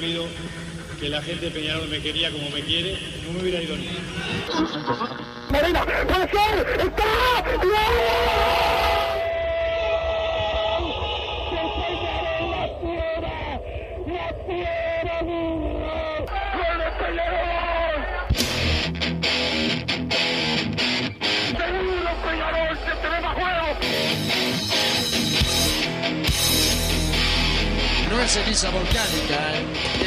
sabido que la gente de Peñarol me quería como me quiere, no me hubiera ido ni. Marina, puede ser, está, No es ceniza volcánica, ¿eh?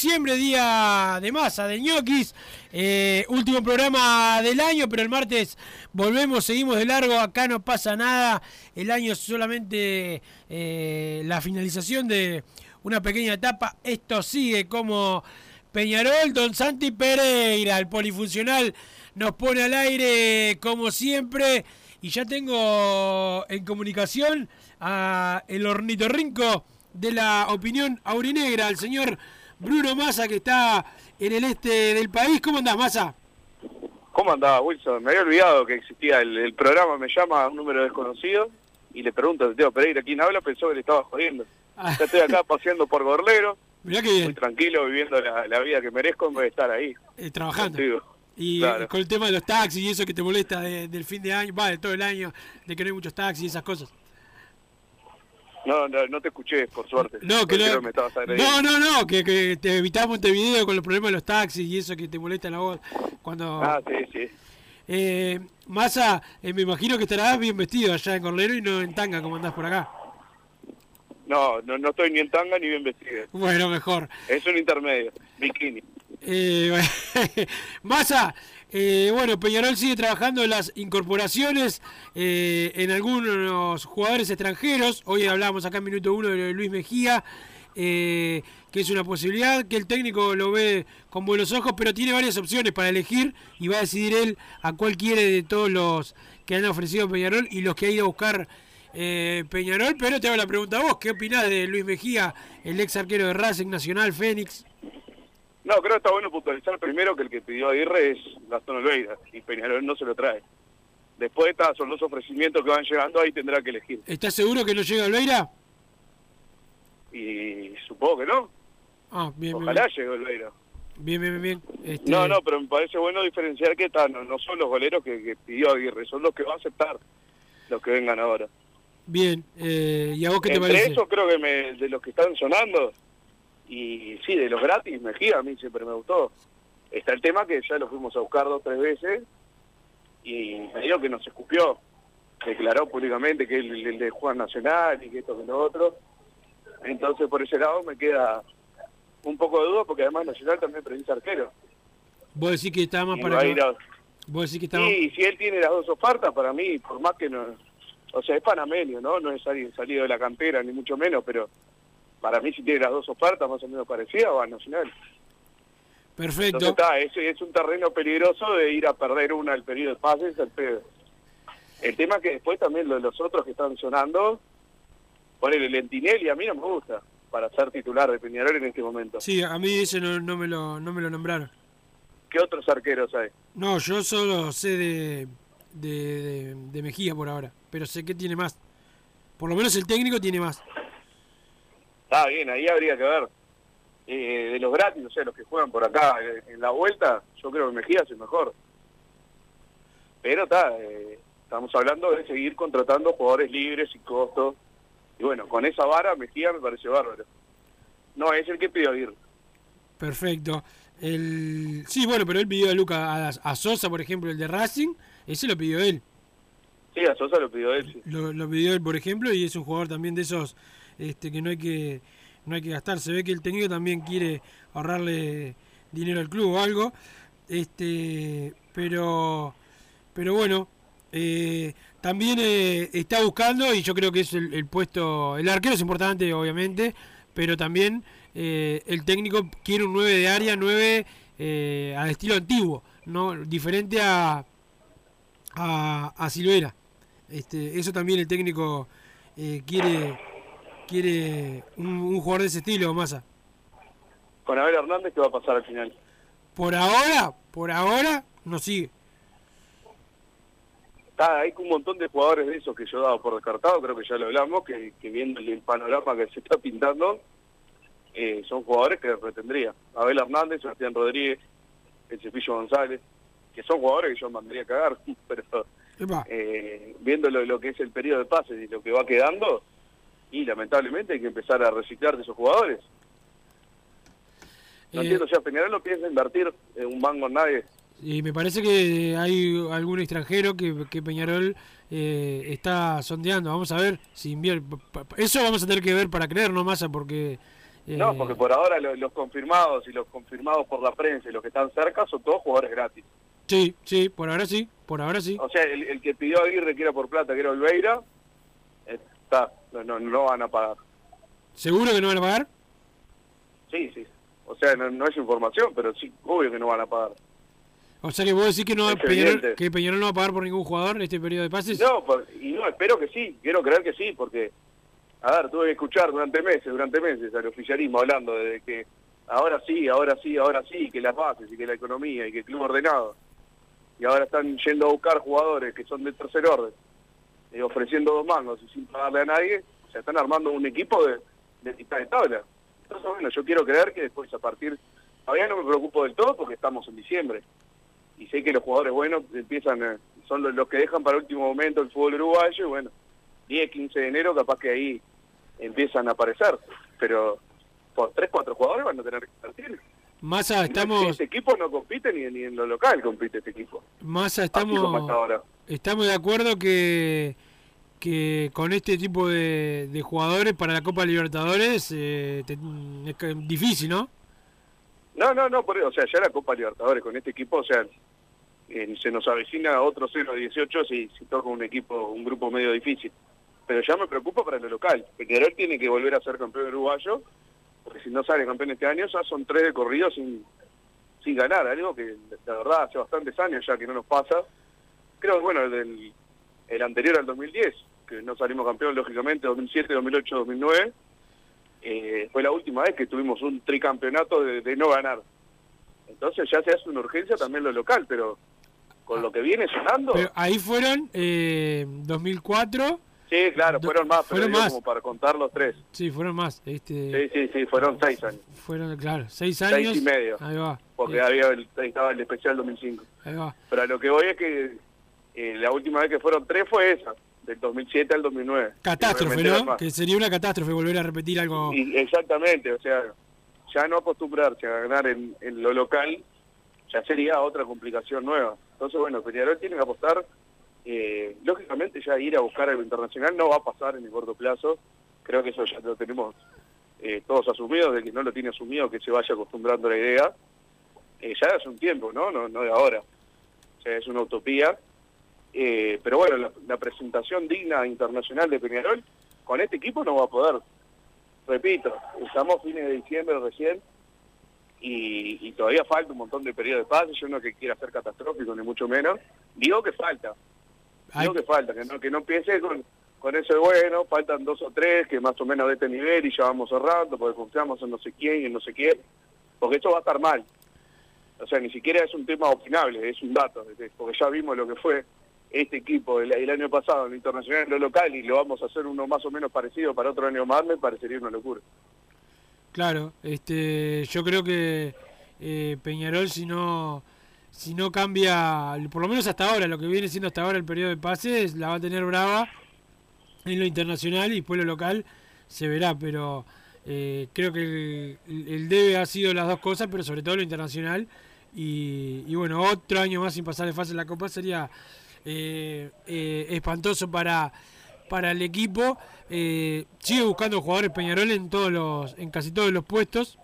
Diciembre, día de masa, de ñoquis. Eh, último programa del año, pero el martes volvemos, seguimos de largo, acá no pasa nada. El año es solamente eh, la finalización de una pequeña etapa. Esto sigue como Peñarol, Don Santi Pereira, el polifuncional, nos pone al aire como siempre. Y ya tengo en comunicación a el ornitorrinco de la opinión aurinegra, el señor Bruno Massa, que está en el este del país. ¿Cómo andás, Massa? ¿Cómo andaba, Wilson? Me había olvidado que existía el, el programa, me llama a un número desconocido y le pregunto a Teo Pereira quién habla, pensó que le estaba jodiendo. Ya estoy acá paseando por Gorlero, Mirá que muy bien, tranquilo, viviendo la, la vida que merezco en vez de estar ahí. eh, trabajando. contigo. Y Claro. eh, con el tema de los taxis y eso que te molesta de- del fin de año, va, de todo el año, de que no hay muchos taxis y esas cosas. No, no, no te escuché, por suerte. No, que no, me estabas no, no, no, que, que te evitamos Montevideo con los problemas de los taxis y eso que te molesta la voz. Cuando, Ah, sí, sí. eh, Massa, eh, me imagino que estarás bien vestido allá en Corlero y no en tanga como andás por acá. No, no, no estoy ni en tanga ni bien vestido. Bueno, mejor. Es un intermedio, bikini. Eh, Massa, eh, bueno, Peñarol sigue trabajando las incorporaciones eh, en algunos jugadores extranjeros. Hoy hablamos acá en minuto uno de Luis Mejía, eh, que es una posibilidad, que el técnico lo ve con buenos ojos, pero tiene varias opciones para elegir y va a decidir él a cuál quiere de todos los que han ofrecido Peñarol y los que ha ido a buscar Peñarol. Pero te hago la pregunta a vos, ¿qué opinás de Luis Mejía, el ex arquero de Racing Nacional, Fénix? No, creo que está bueno puntualizar primero que el que pidió Aguirre es Gastón Olveira y Peñarol no se lo trae. Después está, son los ofrecimientos que van llegando, ahí tendrá que elegir. ¿Estás seguro que no llega Olveira? Y supongo que no. Ah, bien, bien. Ojalá llegue Olveira. Bien, bien, bien. bien. Este, No, no, pero me parece bueno diferenciar que está, no, no son los goleros que, que pidió Aguirre, son los que va a aceptar los que vengan ahora. Bien, eh, ¿y a vos qué te Entre parece? esos creo que me, de los que están sonando, y sí, de los gratis, Mejía a mí siempre me gustó. Está el tema que ya lo fuimos a buscar dos tres veces y me dijo que nos escupió. Declaró públicamente que él el de Juan Nacional y que esto que lo otro. Entonces por ese lado me queda un poco de duda porque además Nacional también precisa arquero. Vos decís que está más Y para... va a Vos decís que está. Sí, si él tiene las dos ofertas, para mí, por más que no... O sea, es panameño, ¿no? No es alguien salido de la cantera, ni mucho menos, pero para mí si tiene las dos ofertas más o menos parecidas, va a Nacional. Perfecto. Entonces está, es, es un terreno peligroso de ir a perder una el periodo de pases al pedo. El tema es que después también lo de los otros que están sonando, ponele Lentinelli, a mí no me gusta para ser titular de Peñarol en este momento. Sí, a mí ese no, no, me lo, no me lo nombraron. ¿Qué otros arqueros hay? No, yo solo sé de, de, de- de Mejía por ahora, pero sé que tiene más. Por lo menos el técnico tiene más. Está bien, ahí habría que ver. Eh, de los gratis, o sea, los que juegan por acá eh, en la vuelta, yo creo que Mejía es el mejor. Pero está, eh, estamos hablando de seguir contratando jugadores libres sin costo. Y bueno, con esa vara Mejía me parece bárbaro. No, es el que pidió ir. Perfecto. El... Sí, bueno, pero él pidió a Luca, a, a Sosa, por ejemplo, el de Racing, ese lo pidió él. Sí, a Sosa lo pidió él, sí. Lo, lo pidió él, por ejemplo, y es un jugador también de esos este, que no hay que no hay que gastar. Se ve que el técnico también quiere ahorrarle dinero al club o algo. Este, pero pero bueno, eh, también eh, está buscando, y yo creo que es el, puesto, el arquero es importante, obviamente, pero también eh, el técnico quiere un 9 de área, 9 eh, al estilo antiguo, no diferente a, a, Silvera. Este, eso también el técnico quiere quiere un, un jugador de ese estilo, Massa. Con Abel Hernández, ¿qué va a pasar al final? Por ahora, por ahora, no sigue. Está, hay un montón de jugadores de esos que yo he dado por descartado, creo que ya lo hablamos, que, que viendo el panorama que se está pintando, eh, son jugadores que retendría. Abel Hernández, Sebastián Rodríguez, el Cepillo González, que son jugadores que yo mandaría a cagar, pero eh, viendo lo, lo que es el periodo de pases y lo que va quedando, y lamentablemente hay que empezar a reciclar de esos jugadores. No Eh, entiendo, o sea, Peñarol no piensa invertir en un mango en nadie. y me parece que hay algún extranjero que, que Peñarol eh, está sondeando. Vamos a ver si invierte. Eso vamos a tener que ver para creer, no Massa, porque... eh, No, porque por ahora lo- los confirmados y los confirmados por la prensa y los que están cerca son todos jugadores gratis. Sí, sí, por ahora sí, por ahora sí. O sea, el, el que pidió a Aguirre que era por plata, que era Olveira, está, no, no, no van a pagar. ¿Seguro que no van a pagar? Sí, sí. O sea, no, no es información, pero sí, obvio que no van a pagar. O sea que vos decís que, no, Peñarol, que Peñarol no va a pagar por ningún jugador en este periodo de pases. No, por- y no, espero que sí, quiero creer que sí, porque, a ver, tuve que escuchar durante meses, durante meses al oficialismo hablando de que ahora sí, ahora sí, ahora sí, que las bases y que la economía y que el club ordenado. Y ahora están yendo a buscar jugadores que son de tercer orden, eh, ofreciendo dos mangos y sin pagarle a nadie, o sea, están armando un equipo de, de mitad de tabla. Entonces, bueno, yo quiero creer que después a partir, todavía no me preocupo del todo porque estamos en diciembre y sé que los jugadores buenos empiezan, eh, son los, los que dejan para último momento el fútbol uruguayo, y bueno, 10, 15 de enero capaz que ahí empiezan a aparecer, pero por 3, 4 jugadores van a tener que partir. Massa, estamos, Este equipo no compite ni, ni en lo local compite este equipo. Como estamos, ahora. Estamos de acuerdo que, que con este tipo de, jugadores para la Copa Libertadores eh, te- es difícil, ¿no? No, no, no, por, o sea, ya la Copa Libertadores con este equipo, o sea, se nos avecina otro 0-18 si, si toca un equipo, un grupo medio difícil. Pero ya me preocupa para lo local. Peñarol tiene que volver a ser campeón uruguayo, porque si no sale campeón este año, ya son tres de corrido sin, sin ganar, algo que la verdad hace bastantes años ya que no nos pasa. Creo que, bueno, el, del, el anterior al 2010, que no salimos campeón, lógicamente, 2007, 2008, 2009, eh, fue la última vez que tuvimos un tricampeonato de, de no ganar. Entonces ya se hace una urgencia también lo local, pero con lo que viene sonando, Pero ahí fueron eh, 2004, Sí, claro, fueron más, pero fueron más. como para contar los tres. Sí, fueron más. Este, Sí, sí, sí, fueron seis años. Fueron, claro, seis Seis años. y medio. Ahí va. Porque eh, había el, estaba el especial 2005. ahí va. Pero a lo que voy es que eh, la última vez que fueron tres fue esa, del 2007 al 2009. Catástrofe, ¿no? Que sería una catástrofe volver a repetir algo. Y- exactamente, o sea, ya no acostumbrarse a ganar en, en lo local ya sería otra complicación nueva. Entonces, bueno, Peñarol tiene que apostar, eh, lógicamente ya ir a buscar algo internacional no va a pasar en el corto plazo, creo que eso ya lo tenemos eh, todos asumidos, de que no lo tiene asumido, que se vaya acostumbrando a la idea, eh, ya hace un tiempo, ¿no? No, no de ahora, o sea, es una utopía, eh, pero bueno, la, la presentación digna internacional de Peñarol con este equipo no va a poder. Repito, estamos fines de diciembre recién y, y todavía falta un montón de periodo de pase, yo no que quiera ser catastrófico ni mucho menos, digo que falta, digo que falta, que no, que no empiece con, con eso de bueno, faltan dos o tres que más o menos de este nivel y ya vamos cerrando porque confiamos en no sé quién y en no sé quién, porque esto va a estar mal. O sea, ni siquiera es un tema opinable, es un dato, porque ya vimos lo que fue este equipo el, año pasado en lo internacional, en lo local, y lo vamos a hacer uno más o menos parecido para otro año más, me parecería una locura. Claro, este, yo creo que eh, Peñarol si no si no cambia, por lo menos hasta ahora, lo que viene siendo hasta ahora el periodo de pases, la va a tener brava en lo internacional y después lo local se verá, pero eh, creo que el, el debe ha sido las dos cosas, pero sobre todo lo internacional y, y bueno, otro año más sin pasar de fase en la Copa sería eh, espantoso para para el equipo. Eh, sigue buscando jugadores Peñarol en todos los, en casi todos los puestos.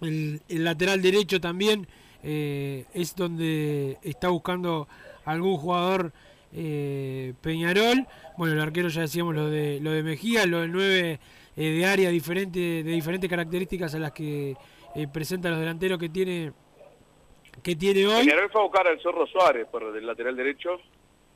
El, el lateral derecho también eh, es donde está buscando algún jugador Peñarol. Bueno, el arquero ya decíamos lo de lo de Mejía, lo del 9 eh, de área diferente, de diferentes características a las que presenta los delanteros que tiene que tiene hoy. Peñarol fue a buscar al Zorro Suárez por el lateral derecho,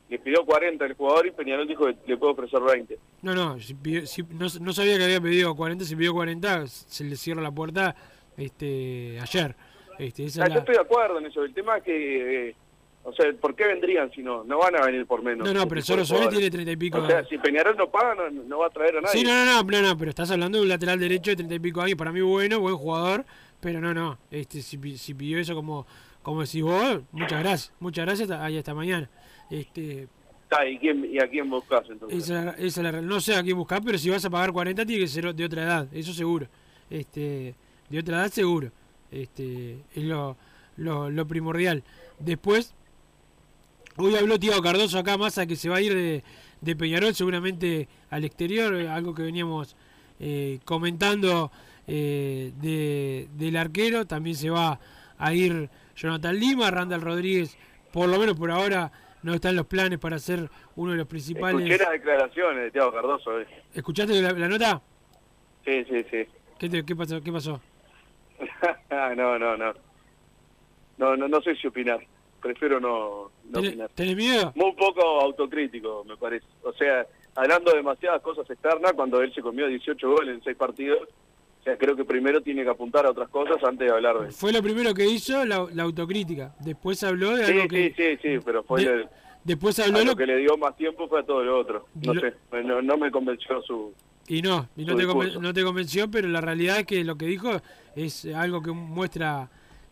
le pidió 40 el jugador y Peñarol dijo que le puede ofrecer 20. No, no, si si- no, no sabía que había pedido 40, si pidió 40 se le cierra la puerta este ayer. Este, esa Ah, yo estoy de acuerdo en eso, el tema es que, eh, o sea, ¿por qué vendrían si no? No van a venir por menos. No, no, ese pero Zorro Suárez tiene 30 y pico. O sea, si Peñarol no paga, no, no va a traer a nadie. Sí, no, no, no, no, no, pero estás hablando de un lateral derecho de 30 y pico años, para mí bueno, buen jugador, pero no, no, este si, si pidió eso como como decís vos, muchas gracias, muchas gracias, ahí hasta mañana. Este, ¿y, quién, ¿Y a quién buscas entonces? esa, esa no sé a quién buscar, pero si vas a pagar 40 tiene que ser de otra edad, eso seguro. Este, de otra edad seguro. Este, es lo, lo, lo primordial. Después, hoy habló Tiago Cardoso acá, Massa, que se va a ir de, de Peñarol seguramente al exterior, algo que veníamos eh, comentando eh, de, del arquero. También se va a ir Jonathan Lima, Randall Rodríguez, por lo menos por ahora no están los planes para ser uno de los principales. Escuché las declaraciones de Tiago Cardoso. eh. ¿Escuchaste la, la nota? Sí, sí, sí. ¿Qué, te- qué pasó? ¿Qué pasó? no, no, no. No, no, no sé si opinar. Prefiero no, no ¿Tenés, opinar. tenés miedo? Muy poco autocrítico, me parece. O sea, hablando demasiadas cosas externas cuando él se comió 18 goles en 6 partidos. Sea, creo que primero tiene que apuntar a otras cosas antes de hablar de Fue lo primero que hizo la, la autocrítica. Después habló de Sí, algo que. sí, sí, sí, pero fue de- el- Después habló lo lo que le dio más tiempo fue a todo lo otro. No Lo- sé, no, no me convenció su... Y no, y no te, conven- no te convenció, pero la realidad es que lo que dijo es algo que muestra,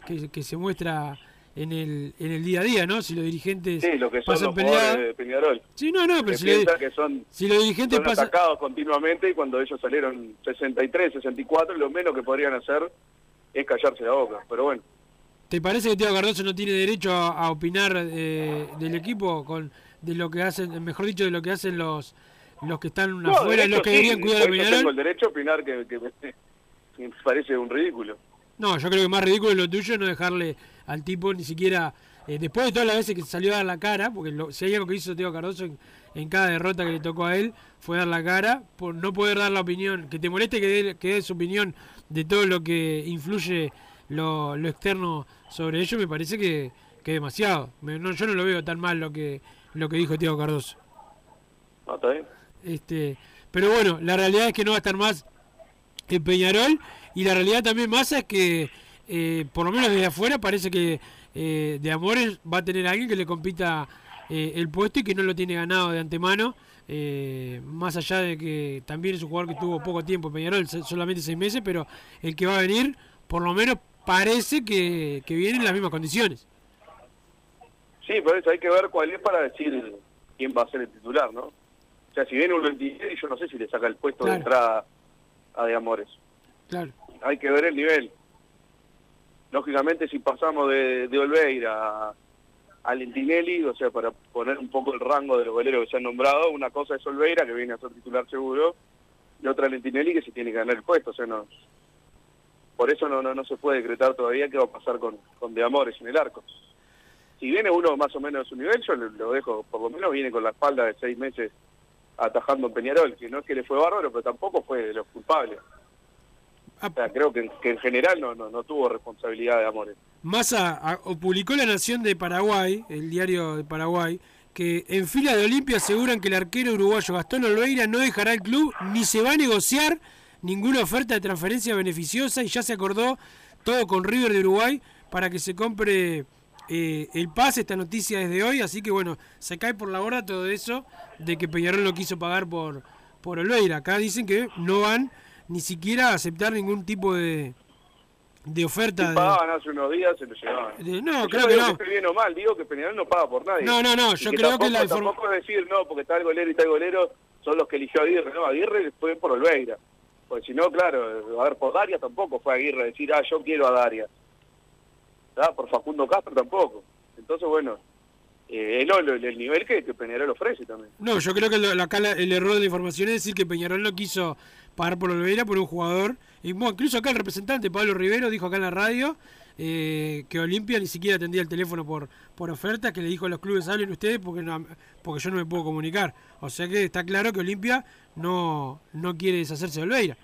que, que se muestra en el, en el día a día, ¿no? Si los dirigentes Sí, lo que son pasan los de Peñarol. Sí, no, no, pero si, piensan que son, si los dirigentes son pasan. atacados continuamente y cuando ellos salieron 63, 64, lo menos que podrían hacer es callarse la boca. Pero bueno, ¿Te parece que Teo Cardoso no tiene derecho a, a opinar eh, del equipo con de lo que hacen, mejor dicho, de lo que hacen los los que están No, afuera, los que sí, deberían cuidar a después yo tengo Peñarol? el derecho a opinar que, que me, me parece un ridículo. No, yo creo que más ridículo es lo tuyo no dejarle al tipo ni siquiera, eh, después de todas las veces que salió a dar la cara, porque lo- si hay algo que hizo Teo Cardoso en, en cada derrota que le tocó a él, fue dar la cara, por no poder dar la opinión, que te moleste que dé, que dé su opinión de todo lo que influye lo, lo externo sobre ello, me parece que, que demasiado. Me- no, yo no lo veo tan mal lo que, lo que dijo Teo Cardoso. ¿No está bien? Este, pero bueno, la realidad es que no va a estar más en Peñarol y la realidad también más es que eh, por lo menos desde afuera parece que eh, de Amores va a tener a alguien que le compita eh, el puesto y que no lo tiene ganado de antemano eh, más allá de que también es un jugador que tuvo poco tiempo en Peñarol, solamente seis meses, pero el que va a venir, por lo menos parece que, que viene en las mismas condiciones. Sí, por eso hay que ver cuál es para decir quién va a ser el titular, ¿no? O sea, si viene un Lentinieri, yo no sé si le saca el puesto Claro. de entrada a De Amores. Claro. Hay que ver el nivel. Lógicamente, si pasamos de, de Olveira a, Lentinelli, o sea, para poner un poco el rango de los goleros que se han nombrado, una cosa es Olveira, que viene a ser titular seguro, y otra Lentinelli, que se tiene que ganar el puesto. O sea, no, por eso no, no, no se puede decretar todavía qué va a pasar con, con De Amores en el arco. Si viene uno más o menos de su nivel, yo lo, lo dejo, por lo menos viene con la espalda de seis meses atajando Peñarol, que no es que le fue bárbaro, pero tampoco fue de los culpables. Ah, O sea, creo que, que en general no, no, no tuvo responsabilidad de Amores. Massa a- o publicó La Nación de Paraguay, el diario de Paraguay, que en fila de Olimpia aseguran que el arquero uruguayo Gastón Olveira no dejará el club ni se va a negociar ninguna oferta de transferencia beneficiosa y ya se acordó todo con River de Uruguay para que se compre eh, el pase, esta noticia desde hoy, así que bueno, se cae por la borda todo eso de que Peñarol no quiso pagar por, por Olveira. Acá dicen que no van ni siquiera a aceptar ningún tipo de, de oferta. Si de- pagaban hace unos días, se lo llevaban. de- no, Yo creo que no. esté bien o mal, digo que Peñarol no paga por nadie. No, no, no, yo creo que la informa- tampoco es decir, no, porque está el golero y está el golero, son los que eligió Aguirre. No, Aguirre fue por Olveira. Porque si no, claro, a ver, por Daria tampoco fue Aguirre a decir, ah, yo quiero a Daria. ¿Ah? Por Facundo Castro tampoco. Entonces, bueno, eh, no, lo- el nivel que, que Peñarol ofrece también. No, yo creo que lo- acá la- el error de la información es decir que Peñarol no quiso pagar por Olveira por un jugador. Y bueno, incluso acá el representante Pablo Rivero dijo acá en la radio eh, que Olimpia ni siquiera atendía el teléfono por, por ofertas, que le dijo a los clubes hablen ustedes porque no, porque yo no me puedo comunicar. O sea que está claro que Olimpia no, no quiere deshacerse de Olveira.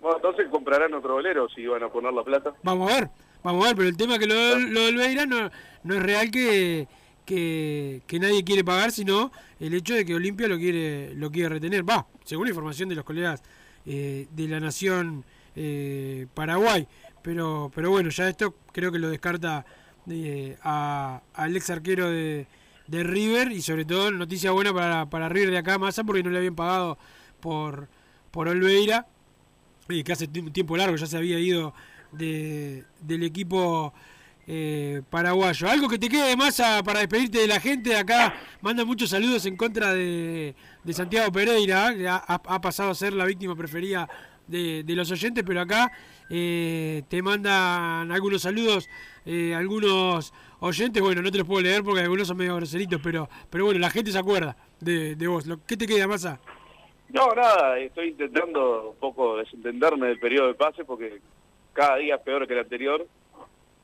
Bueno, entonces comprarán otro golero si iban a poner la plata. Vamos a ver, vamos a ver, pero el tema es que lo, de- lo de Olveira no, no es real que, que, que nadie quiere pagar, sino el hecho de que Olimpia lo quiere, lo quiere retener. Va, según la información de los colegas eh, de la Nación eh, Paraguay. Pero, pero bueno, ya esto creo que lo descarta eh, a- al ex arquero de, de River y sobre todo noticia buena para, para River de acá, Massa, porque no le habían pagado por, por Olveira que hace un tiempo largo ya se había ido de, del equipo eh, paraguayo. Algo que te quede más a- para despedirte de la gente. Acá manda muchos saludos en contra de, de Santiago Pereira, que ha, pasado a ser la víctima preferida de, de los oyentes, pero acá eh, te mandan algunos saludos, eh, algunos oyentes. Bueno, no te los puedo leer porque algunos son medio groseritos, pero, pero bueno, la gente se acuerda de, de vos. ¿Qué te queda, Massa? No, nada, estoy intentando un poco desentenderme del periodo de pase porque cada día es peor que el anterior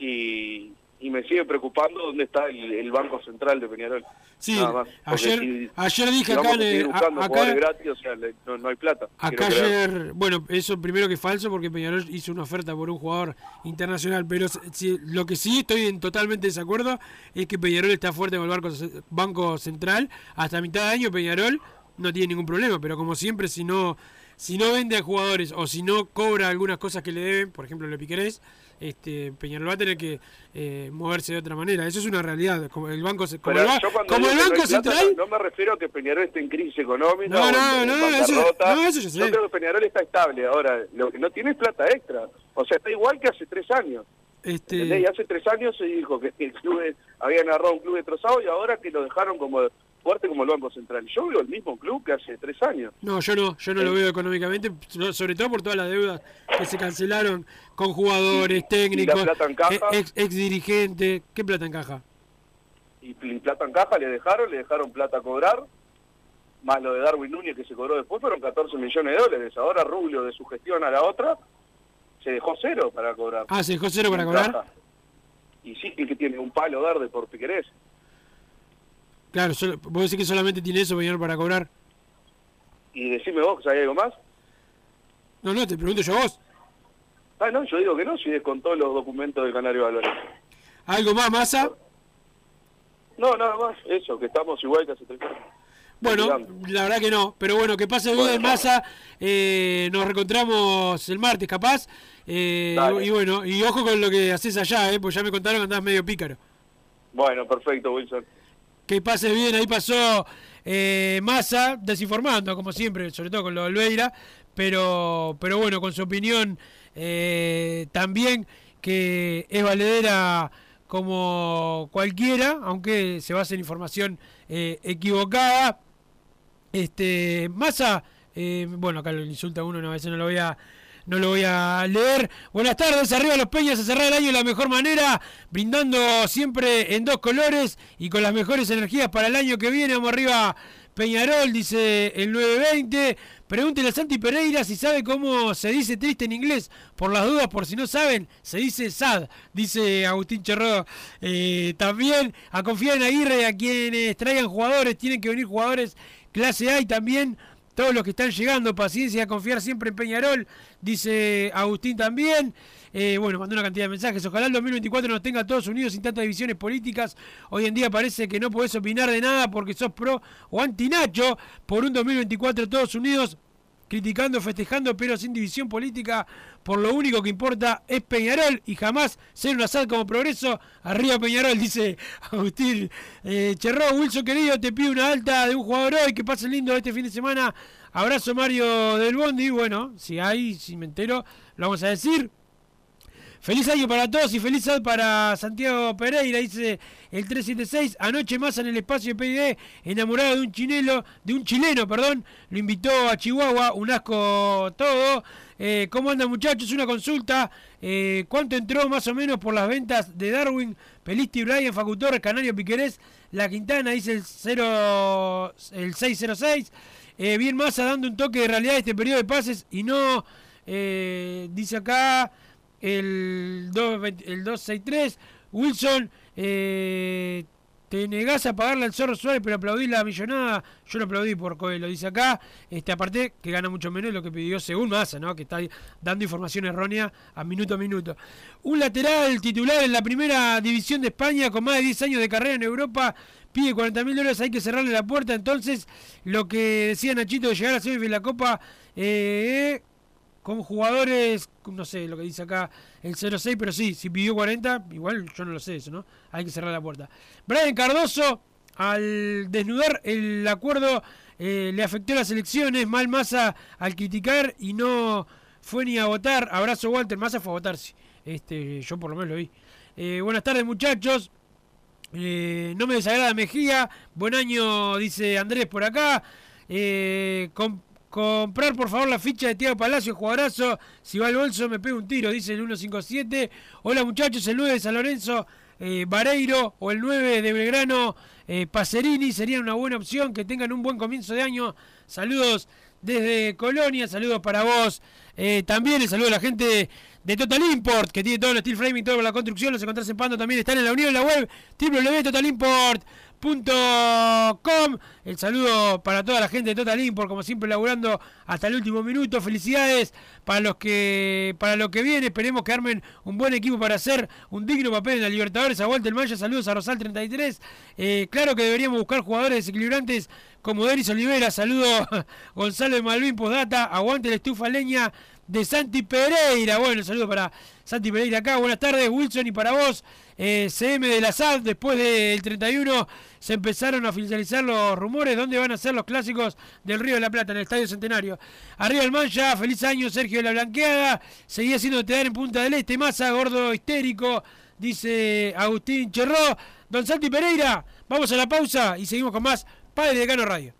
y, y me sigue preocupando dónde está el, el Banco Central de Peñarol. Sí, más, ayer, si- ayer dije si acá, a- buscando acá, gratis, o sea, le- no, no hay plata. Acá ayer, bueno, eso primero que es falso porque Peñarol hizo una oferta por un jugador internacional, pero si- lo que sí estoy en totalmente desacuerdo es que Peñarol está fuerte con el banco, banco central. Hasta mitad de año Peñarol no tiene ningún problema, pero como siempre, si no si no vende a jugadores o si no cobra algunas cosas que le deben, por ejemplo, le Piquerés, este, Peñarol va a tener que eh, moverse de otra manera. Eso es una realidad. Como el banco, como el, cuando como el banco central, No, no me refiero a que Peñarol esté en crisis económica No, no, no, eso- no, eso sé. Yo creo que Peñarol está estable ahora. Lo que no tiene es plata extra. O sea, está igual que hace tres años. este, ¿entendés? Y hace tres años se dijo que el club habían agarrado un club destrozado y ahora que lo dejaron como fuerte como el Banco Central. Yo veo el mismo club que hace tres años. No, yo no, yo no lo veo económicamente, so- sobre todo por todas las deudas que se cancelaron con jugadores, técnicos, e- ex, ex dirigentes. ¿Qué plata en caja? Y, y plata en caja le dejaron, le dejaron plata a cobrar. Más lo de Darwin Núñez que se cobró después fueron 14 millones de dólares. Ahora Rubio de su gestión a la otra se dejó cero para cobrar. Ah, se dejó cero para cobrar. Y sí que tiene un palo verde por Piquerés. Claro, solo, vos decís que solamente tiene eso Peñarol para cobrar. Y decime vos, ¿hay algo más? No, no, te pregunto yo a vos. Ah, no, yo digo que no, si es con todos los documentos del Canario Valores. ¿Algo más, Massa? No, nada más, eso, que estamos igual que hace tres años. Bueno, la verdad que no, pero bueno, que pase bien Bueno. Massa. Eh, nos reencontramos el martes, capaz. Eh, y bueno, y ojo con lo que haces allá, eh, pues ya me contaron que andás medio pícaro. Bueno, perfecto, Wilson. Que pases bien, ahí pasó eh, Massa desinformando, como siempre, sobre todo con lo de Olveira, pero, pero bueno, con su opinión eh, también que es valedera como cualquiera, aunque se basa en información eh, equivocada. Este, Massa, bueno, acá lo insulta uno, a veces no lo voy a no lo voy a leer. Buenas tardes, arriba los Peñas a cerrar el año de la mejor manera, brindando siempre en dos colores y con las mejores energías para el año que viene. Vamos arriba, Peñarol, dice el 920. Pregúntele a Santi Pereira si sabe cómo se dice triste en inglés. Por las dudas, por si no saben, se dice sad, dice Agustín Cherro. Eh, también a confiar en Aguirre, a quienes traigan jugadores, tienen que venir jugadores clase A y también todos los que están llegando, paciencia, confiar siempre en Peñarol, dice Agustín también. Eh, bueno, mandó una cantidad de mensajes. Ojalá el 2024 nos tenga todos unidos sin tantas divisiones políticas. Hoy en día parece que no podés opinar de nada porque sos pro o anti Nacho. Por un 2024 todos unidos, criticando, festejando, pero sin división política. Por lo único que importa es Peñarol y jamás ser un asad como progreso. Arriba Peñarol, dice Agustín eh, Cherró. Wilson, querido, te pido una alta de un jugador hoy. Que pase lindo este fin de semana. Abrazo Mario del Bondi. Bueno, si hay, si me entero, lo vamos a decir. Feliz año para todos y feliz año para Santiago Pereira, dice el 376. Anoche más en el espacio de PID, enamorado de un chinelo, de un chileno, perdón, lo invitó a Chihuahua, un asco todo. Eh, ¿Cómo andan muchachos? Una consulta. Eh, ¿Cuánto entró más o menos por las ventas de Darwin, Pelisti, Brian, Facutor, Canario Piquerés? La Quintana dice el, 0, el 606. Eh, bien Massa dando un toque de realidad a este periodo de pases y no, eh, dice acá el, 2, el 263. Wilson, eh, te negás a pagarle al Zorro Suárez, pero aplaudí la millonada. Yo lo aplaudí por Coelho, dice acá. Este, aparte, que gana mucho menos de lo que pidió según Massa, ¿no? Que está dando información errónea a minuto a minuto. Un lateral titular en la primera división de España con más de 10 años de carrera en Europa. Pide 40 mil dólares, hay que cerrarle la puerta. Entonces, lo que decía Nachito de llegar a semifinal la Copa, eh, con jugadores, no sé lo que dice acá el 06, pero sí, si pidió 40, igual yo no lo sé eso, ¿no? Hay que cerrar la puerta. Brian Cardoso, al desnudar el acuerdo, eh, le afectó las elecciones, mal Massa al criticar y no fue ni a votar. Abrazo Walter, Massa fue a votar, sí. Este, yo por lo menos lo vi. Eh, buenas tardes muchachos. Eh, no me desagrada Mejía. Buen año, dice Andrés por acá. Eh, Comprar por favor la ficha de Tiago Palacio, jugadorazo. Si va al bolso me pega un tiro, dice el 157. Hola muchachos, el 9 de San Lorenzo, eh, Vareiro o el 9 de Belgrano, Pacerini sería una buena opción. Que tengan un buen comienzo de año. Saludos desde Colonia, saludos para vos. También el saludo a la gente de Total Import, que tiene todo el steel framing, toda la construcción. Los encontrás en Pando, también están en la unión en la web www.totalimport.com Com. El saludo para toda la gente de Total Import, como siempre laburando hasta el último minuto. Felicidades para los que para lo que viene. Esperemos que armen un buen equipo para hacer un digno papel en la Libertadores. A Walter Maya, saludos a Rosal 33. Eh, claro que deberíamos buscar jugadores desequilibrantes como Denis Olivera. Saludo Gonzalo de Malvin Postdata. Aguante la estufa leña de Santi Pereira. Bueno, saludo para Santi Pereira acá. Buenas tardes, Wilson, y para vos. Eh, CM de la SAD, después del 31 se empezaron a oficializar los rumores. ¿Dónde van a ser los clásicos del Río de la Plata? En el Estadio Centenario. Arriba el Mancha, feliz año Sergio de la Blanqueada. Seguía siendo dar en Punta del Este. Masa, gordo histérico, dice Agustín Cherró. Don Santi Pereira, vamos a la pausa y seguimos con más Padre de Cano Radio.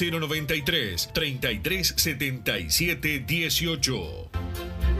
093 33 77 18.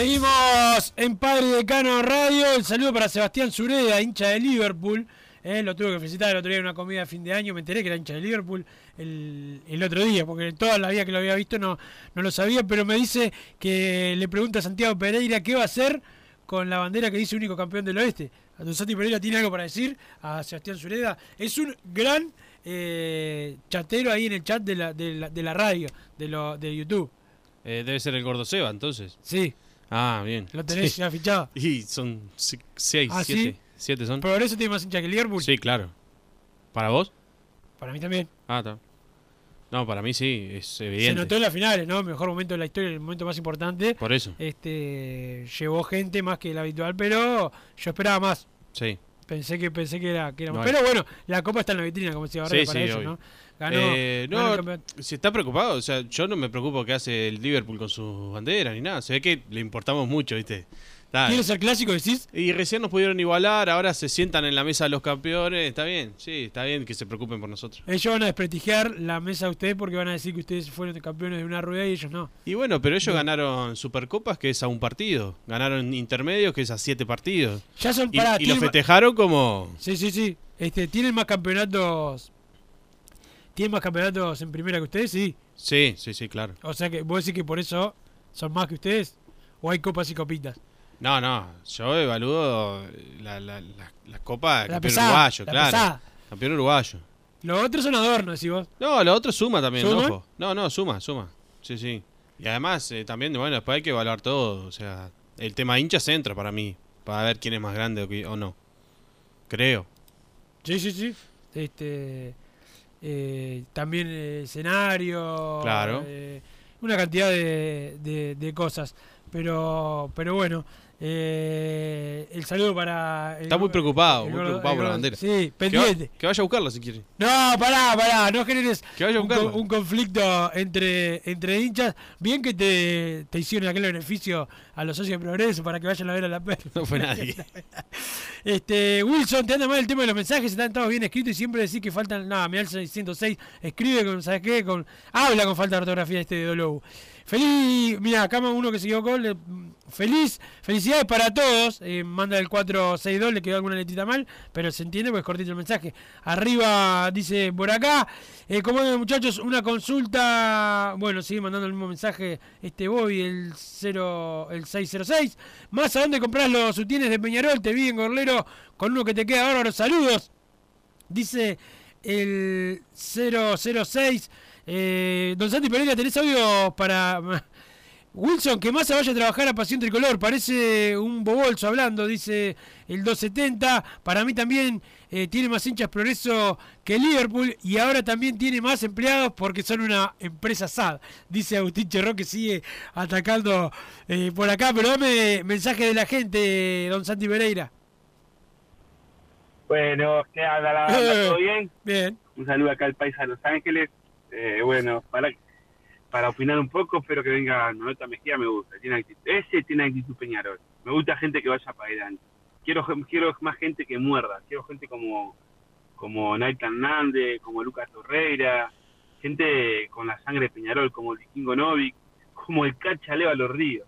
Seguimos en Padre Decano Radio. El saludo para Sebastián Zureda, hincha de Liverpool. Eh, lo tuve que felicitar el otro día en una comida de fin de año. Me enteré que era hincha de Liverpool el, el otro día, porque toda la vida que lo había visto no, no lo sabía. Pero me dice que le pregunta a Santiago Pereira qué va a hacer con la bandera que dice único campeón del oeste. Santi Pereira tiene algo para decir a Sebastián Zureda. Es un gran eh, chatero ahí en el chat de la, de la, de la radio, de, lo, de YouTube. Eh, debe ser el Gordo Seba, entonces. Sí. Ah, bien. ¿Lo tenés Sí. ya fichado? Y son seis, ¿Ah, siete. sí? Siete son. ¿Progreso tiene más hincha que Liverpool? Sí, claro. ¿Para vos? Para mí también. Ah, está. No, para mí sí, es Se evidente. notó en las finales, ¿no? Mejor momento de la historia, el momento más importante. Por eso. Este llevó gente más que el habitual, pero yo esperaba más. Sí. Pensé que pensé que era, que era más. Pero bueno, la copa está en la vitrina, como decía Barrera, Sí, para sí, ellos, obvio. ¿no? Ganó, Eh, ganó el no, si está preocupado, o sea, yo no me preocupo qué hace el Liverpool con sus banderas ni nada. Se ve que le importamos mucho, ¿viste? Está- ¿Quiere ser clásico, decís? Y recién nos pudieron igualar, ahora se sientan en la mesa de los campeones. Está bien, sí, está bien que se preocupen por nosotros. Ellos van a desprestigiar la mesa de ustedes porque van a decir que ustedes fueron campeones de una rueda y ellos no. Y bueno, pero ellos ganaron Supercopas, que es a un partido. Ganaron Intermedios, que es a siete partidos. Ya son Y, pará, y lo festejaron como... Sí, sí, sí. Este, ¿Tienen más campeonatos? ¿Tienen más campeonatos en primera que ustedes? Sí. Sí, sí, sí, claro. O sea que vos decís que por eso son más que ustedes. ¿O hay copas y copitas? No, no, yo evalúo la, la, la, la Copa La Campeón pesada, Uruguayo, la claro. pesada. Campeón Uruguayo. Los otros son adornos, decís vos. No, lo otro suma también, ¿Suma? ojo. No, no, suma, suma. Sí, sí. Y además, eh, también, bueno, después hay que evaluar todo. O sea, el tema hinchas entra para mí. Para ver quién es más grande o no. Creo. Sí, sí, sí. Este, eh, también eh, escenario. Claro. eh, una cantidad de, de- de cosas. Pero, pero bueno, Eh, el saludo para. el- Está muy preocupado, el muy preocupado el por la bandera. Sí, Que va- pendiente. Que vaya a buscarla si quiere. No, pará, pará, no generes Que vaya a un, conflicto entre, entre hinchas. Bien que te, te hicieron aquel beneficio a los socios de progreso para que vayan a ver a la perra. No fue nadie. Este, Wilson, te anda mal el tema de los mensajes, están todos bien escritos y siempre decís que faltan. Nada, me alza 606, escribe con, ¿sabes qué? Con, habla con falta de ortografía este de Dolobu. Feliz, mira, acá uno que se equivocó. feliz, felicidades para todos. eh, manda el 462, le quedó alguna letrita mal, pero se entiende porque es cortito el mensaje. Arriba dice por acá, eh, como muchachos, una consulta. Bueno, sigue mandando el mismo mensaje este Bobby, el 0, el 606. Más a dónde compras los sutienes de Peñarol, te vi en Gorlero con uno que te queda bárbaro. Saludos. Dice el 006. Eh, don Santi Pereira, ¿tenés audio para Wilson? Que Massa vaya a trabajar a Pasión Tricolor. Parece un bobolso hablando, dice el 270. Para mí también eh, tiene más hinchas progreso que Liverpool y ahora también tiene más empleados porque son una empresa SAD. Dice Agustín Cherró que sigue atacando eh, por acá. Pero dame mensaje de la gente, don Santi Pereira. Bueno, ¿qué la banda? ¿Todo bien? Bien. Un saludo acá al país a Los Ángeles. Eh, bueno, para para opinar un poco, espero que venga Nota Mejía, me gusta. Tiene actitud. Ese tiene actitud Peñarol. Me gusta gente que vaya para adelante. Quiero, quiero más gente que muerda. Quiero gente como, como Nathan Hernández, como Lucas Torreira. Gente con la sangre de Peñarol, como el Vikingo Novik, como el Cachaleo a los ríos.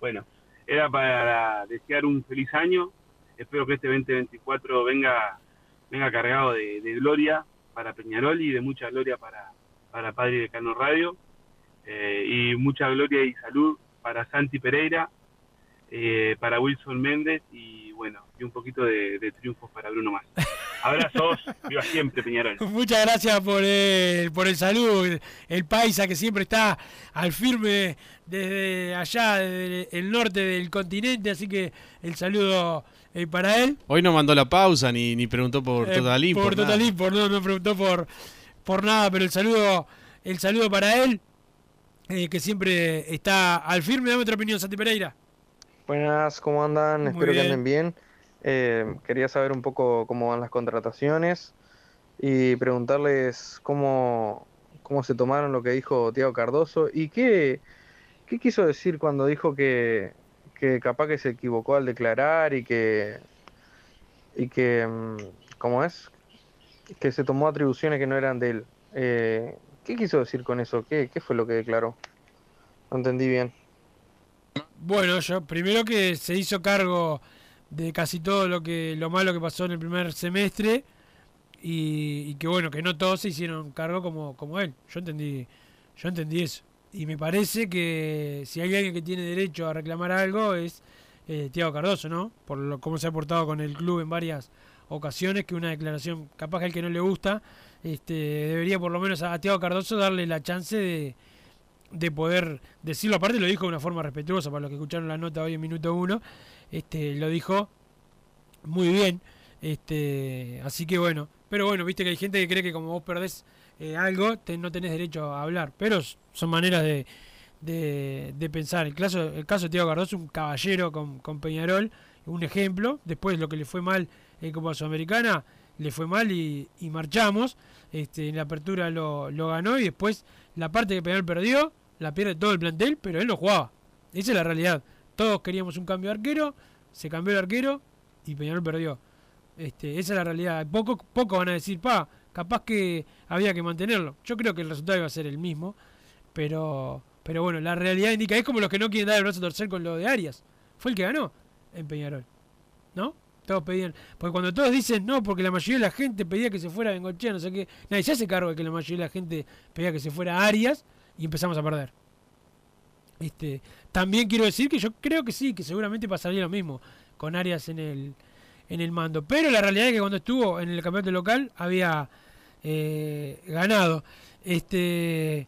Bueno, era para desear un feliz año. Espero que este 2024 venga, venga cargado de gloria para Peñarol y de mucha gloria para, para Padre de Cano Radio. Eh, y mucha gloria y salud para Santi Pereira, eh, para Wilson Méndez y bueno, y un poquito de, de triunfos para Bruno Más. Abrazos, viva siempre Peñarol. Muchas gracias por el, por el saludo, el, el paisa que siempre está al firme desde allá, desde el norte del continente, así que el saludo eh, para él. Hoy no mandó la pausa ni, ni preguntó por Eh, Total Import, Por nada. Total Import, no, no preguntó por, por nada, pero el saludo, el saludo para él, eh, que siempre está al firme. Dame otra opinión, Santi Pereira. Buenas, ¿cómo andan? Muy Espero que anden bien. Eh, quería saber un poco cómo van las contrataciones y preguntarles cómo, cómo se tomaron lo que dijo Tiago Cardoso y qué, qué quiso decir cuando dijo que, que capaz que se equivocó al declarar y que, y que mm, ¿cómo es? Que se tomó atribuciones que no eran de él. Eh, ¿qué quiso decir con eso? ¿Qué, qué fue lo que declaró? No entendí bien. Bueno, yo primero que se hizo cargo de casi todo lo que lo malo que pasó en el primer semestre y, y que bueno que no todos se hicieron cargo como, como él. Yo entendí yo entendí eso y me parece que si hay alguien que tiene derecho a reclamar algo es eh, Tiago Cardoso, ¿no? Por lo, cómo se ha portado con el club en varias ocasiones que una declaración capaz que al que no le gusta este debería por lo menos a, Tiago Cardoso darle la chance de de poder decirlo. Aparte lo dijo de una forma respetuosa, para los que escucharon la nota hoy en minuto uno, este, lo dijo muy bien. Este, así que bueno, pero bueno, viste que hay gente que cree que como vos perdés eh, algo, no tenés derecho a hablar. Pero son maneras de, de, de pensar. El caso, el caso de Tiago Cardoso, un caballero con, con Peñarol, un ejemplo. Después lo que le fue mal en Copa Sudamericana, le fue mal y, marchamos. Este, en la apertura lo, ganó y después la parte que Peñarol perdió, la pierde todo el plantel, pero él no jugaba. Esa es la realidad. Todos queríamos un cambio de arquero, se cambió el arquero y Peñarol perdió. Este, esa es la realidad. Poco, poco van a decir, pa, capaz que había que mantenerlo. Yo creo que el resultado iba a ser el mismo, pero, pero bueno, la realidad indica, es como los que no quieren dar el brazo a torcer con lo de Arias. Fue el que ganó en Peñarol. ¿No? Todos pedían. Porque cuando todos dicen no, porque la mayoría de la gente pedía que se fuera Bengochea, no sé qué. Nadie se hace cargo de que la mayoría de la gente pedía que se fuera Arias y empezamos a perder. Este, también quiero decir que yo creo que sí, que seguramente pasaría lo mismo con Arias en el, en el mando. Pero la realidad es que cuando estuvo en el campeonato local había eh, ganado. Este,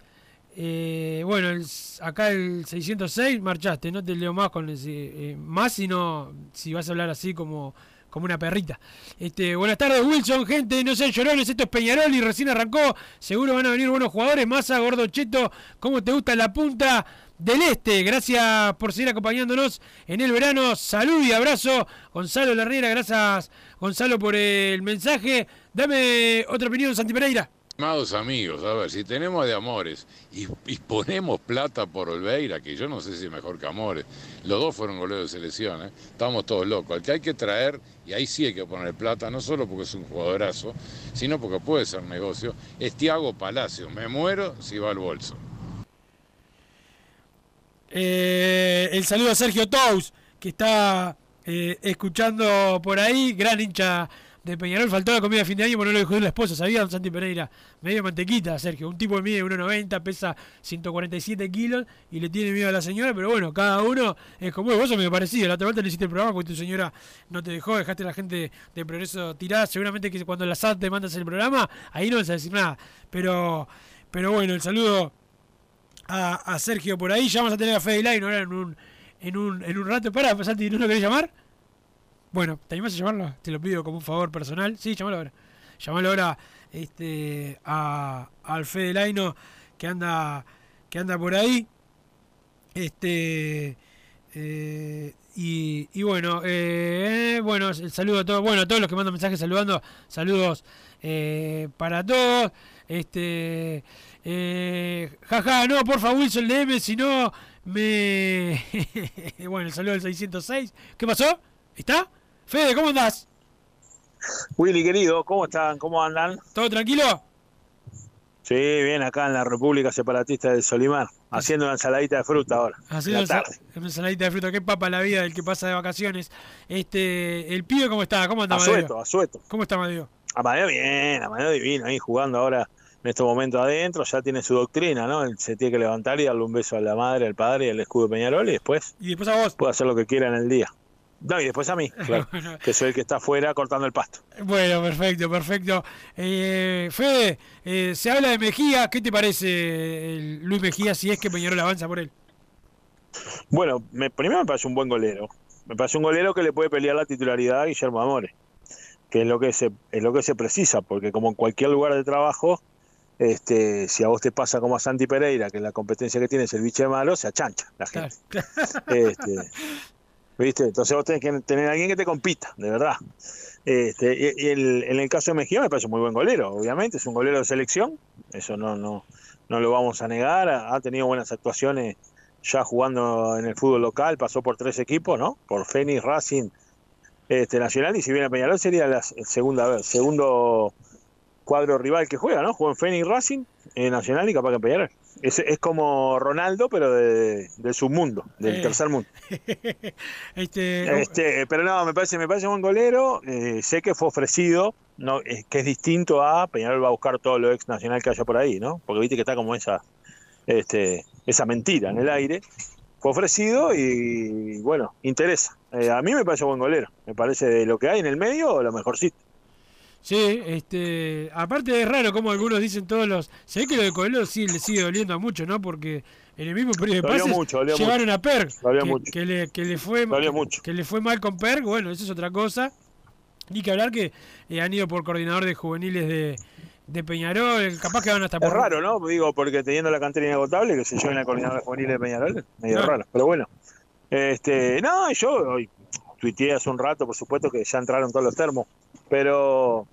eh, bueno, el- acá el 606 marchaste, no te leo más con ese, eh, más sino si vas a hablar así como como una perrita. Este, buenas tardes Wilson, gente, no sean llorones, esto es Peñarol y recién arrancó, seguro van a venir buenos jugadores, Massa, Gordo Cheto, ¿cómo te gusta la punta del Este. Gracias por seguir acompañándonos en el verano. Salud y abrazo. Gonzalo Larriera, gracias Gonzalo por el mensaje. Dame otra opinión, Santi Pereira. Amigos, a ver, si tenemos de Amores y, ponemos plata por Olveira, que yo no sé si es mejor que Amores, los dos fueron goleros de selección, ¿eh? estamos todos locos. Al que hay que traer, y ahí sí hay que poner plata, no solo porque es un jugadorazo, sino porque puede ser negocio, es Tiago Palacio. Me muero si va al bolso. Eh, el saludo a Sergio Tous, que está eh, escuchando por ahí, gran hincha de Peñarol. Faltó la comida de fin de año, pero no lo dejó la esposa, ¿sabía, don Santi Pereira? Medio mantequita, Sergio. Un tipo que mide 1,90, pesa 147 kilos y le tiene miedo a la señora, pero bueno, cada uno es como vos, medio parecido. La otra vuelta le hiciste el programa porque tu señora no te dejó, dejaste a la gente de progreso tirada. Seguramente que cuando la SAT te mandas el programa, ahí no vas a decir nada. Pero, pero bueno, el saludo a, a Sergio por ahí. Ya vamos a tener a Fede Line ahora en un, en un, en un rato. Para, Santi, ¿no lo querés llamar? Bueno, ¿te animás a llamarlo? Te lo pido como un favor personal. Sí, llamalo ahora. Llamalo ahora este, a, al Fede Laino que anda, que anda por ahí. Este. eh, y, y bueno, eh, bueno, el saludo a todos, bueno, a todos los que mandan mensajes saludando, saludos eh, para todos. Este, jaja, no, porfa, Wilson DM, si no me. bueno, el saludo del 606. ¿Qué pasó? ¿Está? Fede, ¿cómo andás? Willy, querido, ¿cómo están? ¿Cómo andan? ¿Todo tranquilo? Sí, bien, acá en la República Separatista del Solimar, haciendo una ensaladita de fruta ahora. Haciendo una ensaladita de fruta, qué papa la vida del que pasa de vacaciones. Este, el pibe cómo está, cómo anda Asueto, Amadeo? asueto. ¿Cómo está Amadeo? Amadeo bien, Amadeo divino, ahí jugando ahora en estos momentos adentro, ya tiene su doctrina, ¿no? Se tiene que levantar y darle un beso a la madre, al padre y al escudo de Peñarol y después, Y después a vos. puede hacer lo que quiera en el día. No, y después a mí, claro, Bueno. que soy el que está afuera cortando el pasto. Bueno, perfecto, perfecto. Eh, Fede, eh, se habla de Mejía, ¿qué te parece el Luis Mejía si es que Peñarol avanza por él? Bueno, me, primero me parece un buen golero. Me parece un golero que le puede pelear la titularidad a Guillermo Amores, que es lo que se, es lo que se precisa, porque como en cualquier lugar de trabajo, este, si a vos te pasa como a Santi Pereira, que la competencia que tiene es el biche malo, se achancha la gente. Este, ¿Viste? Entonces vos tenés que tener a alguien que te compita, de verdad. Este, y, el- en el caso de Mejía me parece muy buen golero, obviamente, es un golero de selección, eso no, no, no lo vamos a negar, ha tenido buenas actuaciones ya jugando en el fútbol local, pasó por tres equipos, ¿no? Por Fénix, Racing, este, Nacional, y si viene a Peñarol sería la segunda vez, segundo cuadro rival que juega, ¿no? Jugó en Fénix Racing, en Nacional y capaz que en Peñarol. Es, es como Ronaldo, pero de, del submundo, del Eh. tercer mundo. este, Este, pero no, me parece, me parece buen golero. eh, sé que fue ofrecido, no, es que es distinto a Peñarol va a buscar todo lo ex nacional que haya por ahí, ¿no? Porque viste que está como esa, este, esa mentira en el aire. Fue ofrecido y bueno, interesa. Eh, a mí me parece buen golero. Me parece de lo que hay en el medio, lo mejorcito. Sí, este, aparte es raro como algunos dicen todos los, se ve que lo de Coelho sí le sigue doliendo a mucho, ¿no? Porque en el mismo periodo de pases mucho, llevaron mucho. a Perg, que, mucho. que le, que le fue mucho. que le fue mal con Perg, bueno, eso es otra cosa. Ni que hablar que eh, han ido por coordinador de juveniles de, de Peñarol, capaz que van hasta Es por raro, ¿no? Digo, porque teniendo la cantera inagotable, que se lleven a coordinador juvenil de Peñarol, medio No. raro. Pero bueno. Este, no, yo hoy tuiteé hace un rato, por supuesto, que ya entraron todos los termos. Pero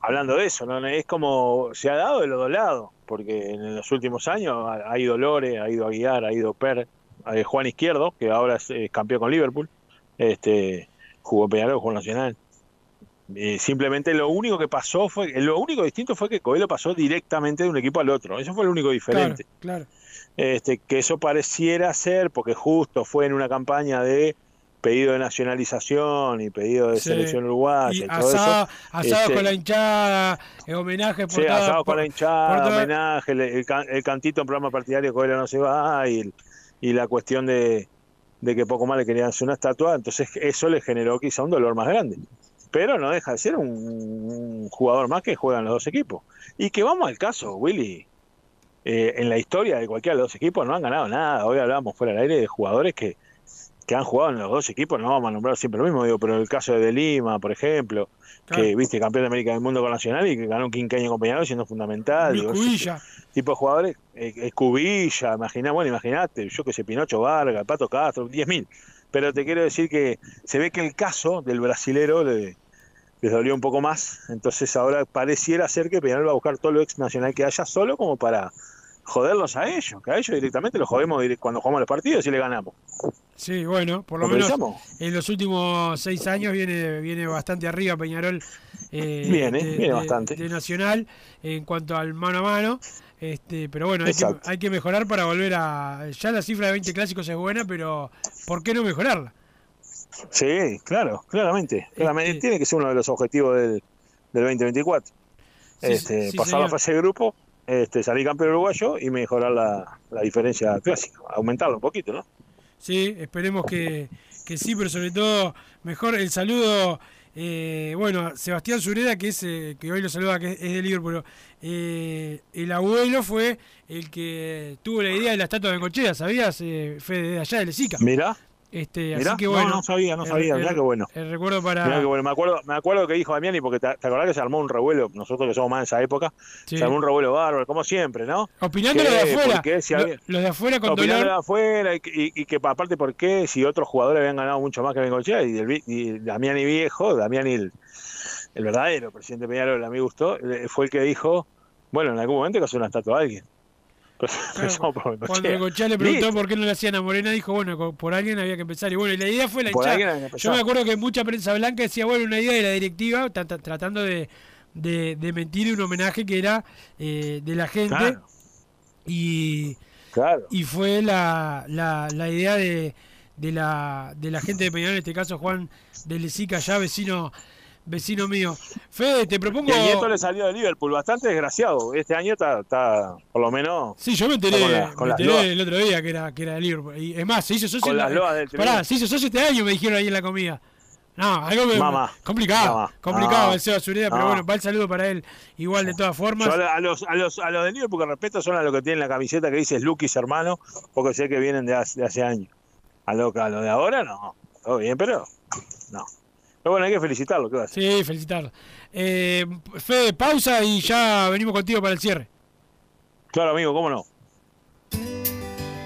hablando de eso, ¿no? Es como se ha dado de los dos lados, porque en los últimos años ha, ido Lore, ha ido Aguiar, ha ido Per, eh, Juan Izquierdo, que ahora es, campeón con Liverpool, este, jugó Peñarol, jugó Nacional. Eh, simplemente lo único que pasó fue, lo único distinto fue que Coelho pasó directamente de un equipo al otro. Eso fue lo único diferente. Claro, claro. Este, que eso pareciera ser, porque justo fue en una campaña de pedido de nacionalización y pedido de Sí. selección uruguaya Y todo asado, eso. asado este, con la hinchada, eh, homenaje por Sí, toda- asado con por- la hinchada, toda- homenaje, el, el el cantito en programa partidario Coelho no se va y, el- y la cuestión de, de que poco más le querían hacer una estatua, entonces eso le generó quizá un dolor más grande. Pero no deja de ser un, un jugador más que juega en los dos equipos. Y que vamos al caso, Willy. eh, en la historia de cualquiera de los dos equipos no han ganado nada. Hoy hablábamos fuera del aire de jugadores que, que han jugado en los dos equipos, no vamos a nombrar siempre lo mismo, digo, pero el caso de Lima, por ejemplo, Claro. que viste campeón de América del Mundo con Nacional y que ganó un quinqueño con Peñarol siendo fundamental. Digo, ese tipo de jugadores, eh, eh, Cubilla, imagina, bueno, imagínate, yo que sé, Pinocho Vargas, Pato Castro, 10.000. Pero te quiero decir que se ve que el caso del brasilero le, les dolió un poco más, entonces ahora pareciera ser que Peñarol va a buscar todo lo ex nacional que haya solo como para joderlos a ellos, que a ellos directamente los jodemos cuando jugamos los partidos y le ganamos. Sí, bueno, por lo ¿Lo menos pensamos? en los últimos seis años viene, viene bastante arriba Peñarol. eh, Viene, de, viene de- bastante. de Nacional en cuanto al mano a mano. Este, pero bueno, hay que, hay que mejorar para volver a. Ya la cifra de 20 clásicos es buena, pero ¿por qué no mejorarla? Sí, claro, claramente. claramente. Este- Tiene que ser uno de los objetivos del, del 2024. Sí, este, sí, pasar señor. la fase de grupo, este, salir campeón uruguayo y mejorar la, la diferencia clásica, aumentarla un poquito, ¿no? Sí, esperemos que, que sí, pero sobre todo mejor el saludo. eh, bueno, Sebastián Zureda, que es eh, que hoy lo saluda, que es de Liverpool. eh, el abuelo fue el que tuvo la idea de la estatua de Bengochea, ¿sabías? Eh, Fede, de allá de Lesica. Mirá, Este, mirá, así que no, bueno. no sabía, no sabía, el- mirá qué bueno. El recuerdo para. Mirá qué bueno. Me acuerdo, me acuerdo que dijo Damiani, porque te, te acordás que se armó un revuelo, nosotros que somos más de esa época, Sí. se armó un revuelo bárbaro, como siempre, ¿no? Opinando Que, los de afuera. los de afuera con opinando dolor. de afuera y, que- y- y que aparte por qué si otros jugadores habían ganado mucho más que Bengochea y, el, y Damiani viejo, Damiani el, el verdadero presidente Peñarol, a mí gustó, eh, fue el que dijo, bueno, en algún momento hay que hacer una estatua a alguien. Pues, Bengochea. Cuando Bengochea le preguntó Listo. por qué no le hacían a Morena, dijo, bueno, por alguien había que empezar. Y bueno, y la idea fue la hinchada. Yo me acuerdo que mucha prensa blanca decía, bueno, una idea de la directiva, ta- ta- tratando de, de, de mentir un homenaje que era eh, de la gente. Claro. Y, Claro. y fue la, la, la idea de, de, la, de la gente de Peñarol, en este caso Juan de Lesica, ya vecino vecino mío. Fede, te propongo... Y nieto le salió de Liverpool, bastante desgraciado. Este año está, está por lo menos. Sí, yo me enteré, con la- con me enteré el otro día que era, que era de Liverpool. Y es más, se hizo socio. Con las loas del Pará, se hizo socio este año, me dijeron ahí en la comida. No, algo que- Mamá. complicado. Mamá. Complicado No. el Seba Zureda, pero No. bueno, va el saludo para él. Igual de todas formas. Yo a, los, a, los, a los de Liverpool que respeto son a los que tienen la camiseta que dice Lucas hermano, porque sé que vienen de hace, de hace años. A lo, a lo de ahora no. Todo bien, pero no. Pero bueno, hay que felicitarlo, ¿qué va a hacer? Sí, felicitarlo. Eh, Fede, pausa y ya venimos contigo para el cierre. Claro, amigo, cómo no.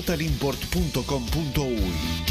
www.totalimport.com.uy.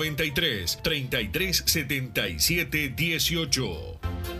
093 3377 18.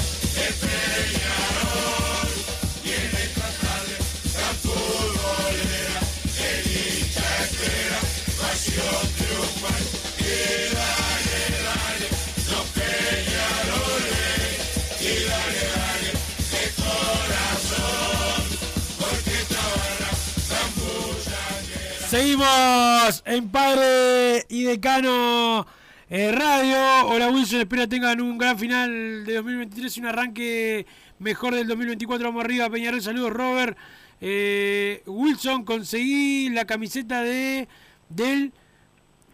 Seguimos en Padre y Decano eh, Radio. Hola Wilson, espero tengan un gran final de 2023 y un arranque mejor del 2024. Vamos arriba, Peñarol. Saludos, Robert. Eh, Wilson, conseguí la camiseta de del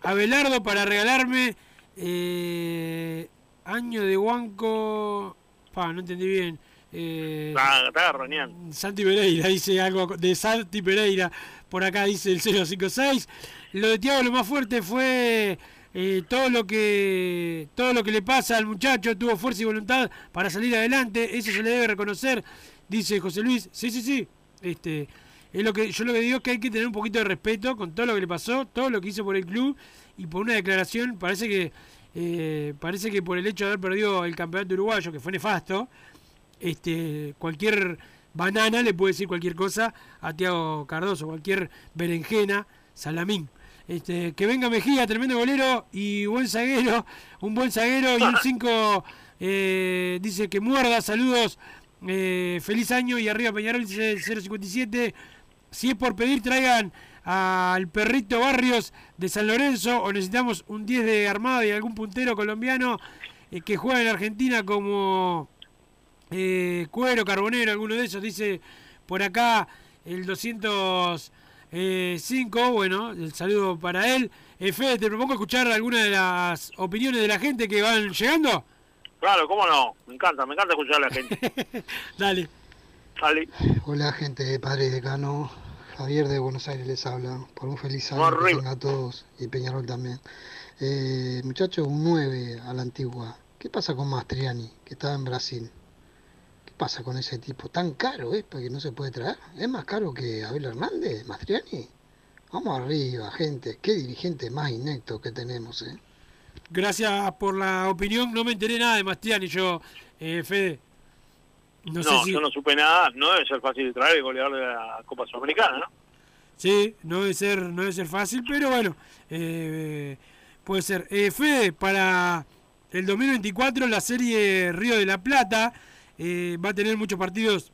Abelardo para regalarme. eh, año de Huanco. Pa, no entendí bien. Eh, garroneando. Santi Pereira dice algo de Santi Pereira. Por acá dice el 056. Lo de Tiago lo más fuerte fue eh, todo lo que todo lo que le pasa al muchacho. Tuvo fuerza y voluntad para salir adelante. Eso se le debe reconocer, dice José Luis. Sí, sí, sí. Este es lo que yo lo que digo es que hay que tener un poquito de respeto con todo lo que le pasó, todo lo que hizo por el club y por una declaración. Parece que eh, parece que por el hecho de haber perdido el campeonato uruguayo, que fue nefasto, este, cualquier banana le puede decir cualquier cosa a Tiago Cardoso, cualquier berenjena, salamín. Este, que venga Mejía, tremendo golero y buen zaguero, un buen zaguero y un 5 dice que muerda, saludos, eh, feliz año y arriba Peñarol dice el 057. Si es por pedir, traigan al perrito Barrios de San Lorenzo o necesitamos un 10 de armada y algún puntero colombiano eh, que juega en Argentina como eh, Cuero, Carbonero, alguno de esos, dice por acá el 205, bueno, el saludo para él. Eh, Fede, te propongo escuchar algunas de las opiniones de la gente que van llegando. Claro, cómo no. Me encanta, me encanta escuchar a la gente. Dale. Dale. Hola gente de Padre Decano, Javier de Buenos Aires les habla, por un feliz año que a todos y Peñarol también. Eh, muchachos, un 9 a la antigua. ¿Qué pasa con Mastriani, que estaba en Brasil? ¿Qué pasa con ese tipo? ¿Tan caro es para que no se puede traer? ¿Es más caro que Abel Hernández, Mastriani? Vamos arriba, gente. Qué dirigente más inecto que tenemos, ¿eh? Gracias por la opinión. No me enteré nada de Mastiani, yo, eh, Fede. No, No, sé si. yo no supe nada. No debe ser fácil de traer el goleador de la Copa Sudamericana, ¿no? Sí, no debe ser, no debe ser fácil, pero bueno, eh, puede ser. Eh, Fede, para el 2024 la serie Río de la Plata eh, va a tener muchos partidos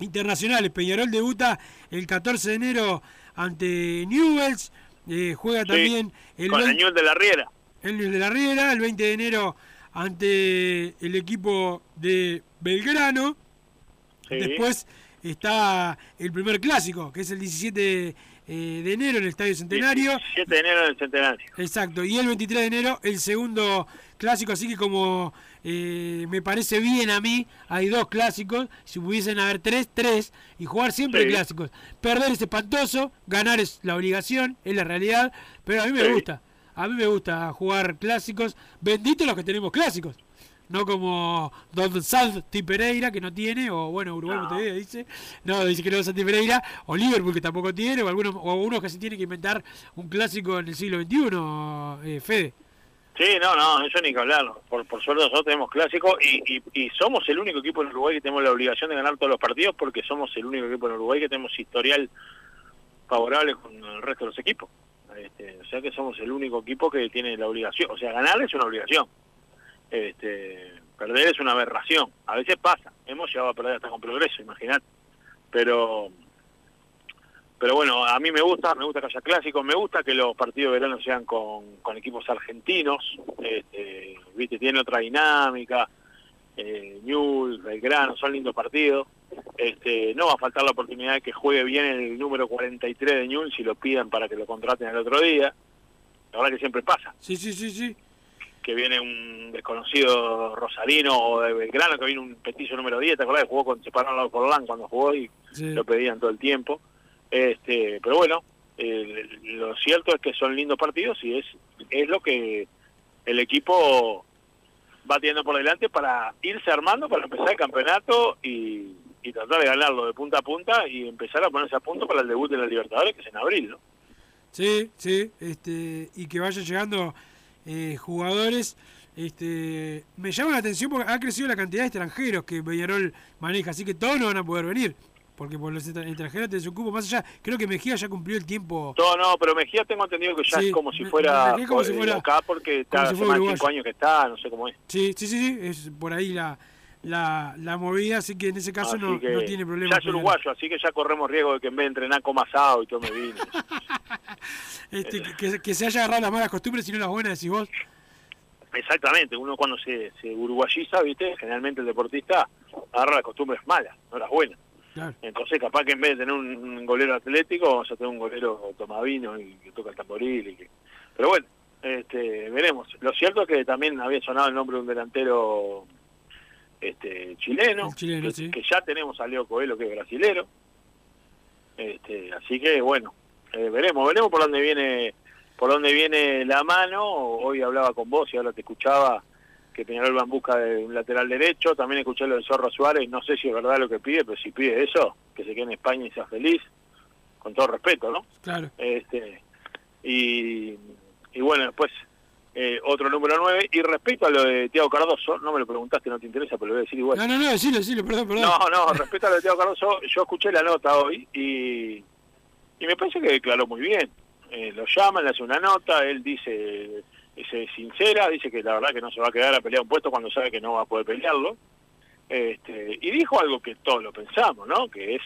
internacionales. Peñarol debuta el 14 de enero ante Newells, eh, juega Sí, también el con el 20 Ñuel de la Riera. el Newell's de la Riera, el 20 de enero ante el equipo de Belgrano. Sí. Después está el primer clásico, que es el 17 eh, de enero en el Estadio Centenario. 7 de enero del centenario. Exacto, y el 23 de enero el segundo clásico, así que como eh, me parece bien a mí, hay dos clásicos, si pudiesen haber tres, tres, y jugar siempre Sí. clásicos. Perder es espantoso, ganar es la obligación, es la realidad, pero a mí me Sí. gusta, a mí me gusta jugar clásicos, benditos los que tenemos clásicos. No como Don Santi Pereira, que no tiene, o bueno, Uruguay Montevideo dice, no, dice que no Santi Pereira, o Liverpool, que tampoco tiene, o algunos, o unos que se tienen que inventar un clásico en el siglo XXI, eh, Fede. Sí, no, no, eso ni que hablarlo. Por, por suerte nosotros tenemos clásico y, y, y somos el único equipo en Uruguay que tenemos la obligación de ganar todos los partidos porque somos el único equipo en Uruguay que tenemos historial favorable con el resto de los equipos. Este, o sea que somos el único equipo que tiene la obligación. O sea, ganar es una obligación. Este, perder es una aberración. A veces pasa. Hemos llegado a perder hasta con progreso, imagínate. Pero pero bueno, a mí me gusta, me gusta que haya clásicos, me gusta que los partidos de verano sean con, equipos argentinos, este, viste, tiene otra dinámica, eh, Newell, Belgrano, son lindos partidos. Este, no va a faltar la oportunidad de que juegue bien el número 43 de Newell si lo piden para que lo contraten el otro día. La verdad que siempre pasa. Sí, sí, sí, sí. Que viene un desconocido Rosarino o de Belgrano, que viene un petillo número 10, ¿te acordás? Jugó con, se pararon por Orlán cuando jugó y Sí. lo pedían todo el tiempo. Este, pero bueno, eh, lo cierto es que son lindos partidos y es, es lo que el equipo va teniendo por delante para irse armando, para empezar el campeonato y, y tratar de ganarlo de punta a punta y empezar a ponerse a punto para el debut de la Libertadores, que es en abril, ¿no? Sí, sí, este, y que vayan llegando eh, jugadores. Este, me llama la atención porque ha crecido la cantidad de extranjeros que Peñarol maneja, así que todos no van a poder venir, porque por los extra- extranjeros te un cupo más allá. Creo que Mejía ya cumplió el tiempo. No, no, pero Mejía tengo entendido que ya Sí, es como si fuera, como si eh, fuera- acá porque está si hace más de uruguayo. cinco años que está, no sé cómo es. Sí, sí, sí, sí, es por ahí la, la, la movida, así que en ese caso no, tiene problema. Ya es uruguayo, así que ya corremos riesgo de que en vez de entrenar coma asado y tome vino. Este, que, se haya agarrado las malas costumbres y no las buenas, decís vos. Exactamente, uno cuando se, se uruguayiza, ¿viste? Generalmente el deportista agarra las costumbres malas, no las buenas. Claro. Entonces, capaz que en vez de tener un, un golero atlético, vamos a tener un golero tomavino y que toca el tamboril. Y que... Pero bueno, este, veremos. Lo cierto es que también había sonado el nombre de un delantero este, chileno, que, sí. que ya tenemos a Leo Coelho, que es brasilero. Este, así que bueno, eh, veremos, veremos por dónde viene por dónde viene la mano. Hoy hablaba con vos y ahora te escuchaba que Peñarol va en busca de un lateral derecho. También escuché lo de Zorro Suárez, no sé si es verdad lo que pide, pero si pide eso, que se quede en España y sea feliz, con todo respeto, ¿no? Claro. Este, y, y bueno, después eh, otro número 9. Y respecto a lo de Tiago Cardoso, no me lo preguntaste, no te interesa, pero lo voy a decir igual. No, no, no, decilo, decilo, perdón, perdón. No, no, respecto a lo de Tiago Cardoso, yo escuché la nota hoy y, y me parece que declaró muy bien. Eh, lo llaman, le hace una nota, él dice, es sincera, dice que la verdad que no se va a quedar a pelear un puesto cuando sabe que no va a poder pelearlo. Este, y dijo algo que todos lo pensamos, ¿no? Que es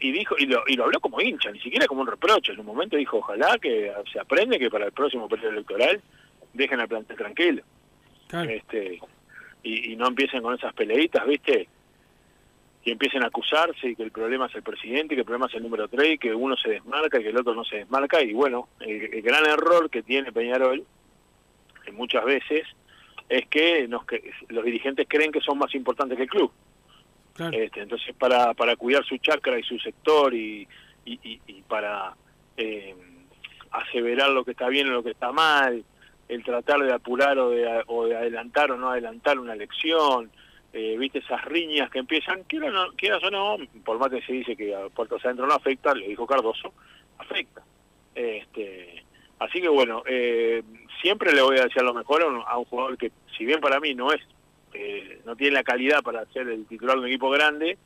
y dijo y lo, y lo habló como hincha, ni siquiera como un reproche. En un momento dijo, ojalá que se aprende que para el próximo periodo electoral dejen al plantel tranquilo. Este, y, y no empiecen con esas peleitas, ¿viste? Y empiecen a acusarse y que el problema es el presidente, y que el problema es el número 3, y que uno se desmarca y que el otro no se desmarca. Y bueno, el, el gran error que tiene Peñarol, que muchas veces, es que, nos, que los dirigentes creen que son más importantes que el club. Este, entonces, para, para cuidar su chakra y su sector y, y, y- y para eh, aseverar lo que está bien o lo que está mal, el tratar de apurar o de, o de adelantar o no adelantar una elección, eh, viste esas riñas que empiezan, quieras, no, quieras o no, por más que se dice que a puertas adentro no afecta, lo dijo Cardoso, afecta. Este, así que bueno, eh, siempre le voy a decir lo mejor a un, a un jugador que, si bien para mí no es, eh, no tiene la calidad para ser el titular de un equipo grande,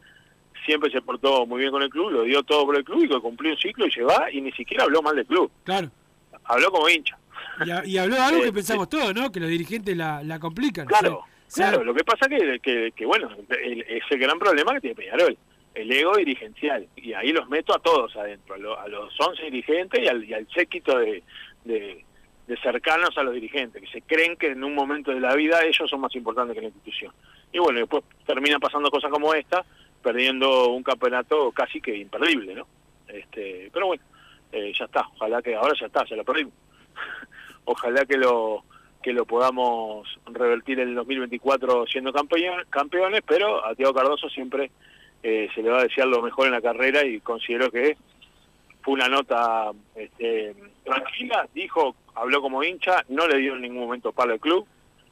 siempre se portó muy bien con el club, lo dio todo por el club y que cumplió un ciclo y se va y ni siquiera habló mal del club. Claro. Habló como hincha. Y, ha- y habló de algo que Eh, pensamos todos, ¿no? Que los dirigentes la, la complican. Claro, O sea, claro. Lo que pasa que, que, que bueno, el- es el gran problema que tiene Peñarol, el ego dirigencial. Y ahí los meto a todos adentro, a, lo- a los 11 dirigentes y al, y al séquito de, de, de cercanos a los dirigentes, que se creen que en un momento de la vida ellos son más importantes que la institución. Y bueno, después terminan pasando cosas como esta, perdiendo un campeonato casi que imperdible, ¿no? Este, pero bueno, eh, ya está, ojalá que ahora ya está, ya lo perdimos. ojalá que lo que lo podamos revertir en el 2024 siendo campeones, pero a Tiago Cardoso siempre eh, se le va a desear lo mejor en la carrera y considero que fue una nota este, tranquila, dijo, habló como hincha, no le dio en ningún momento palo al club,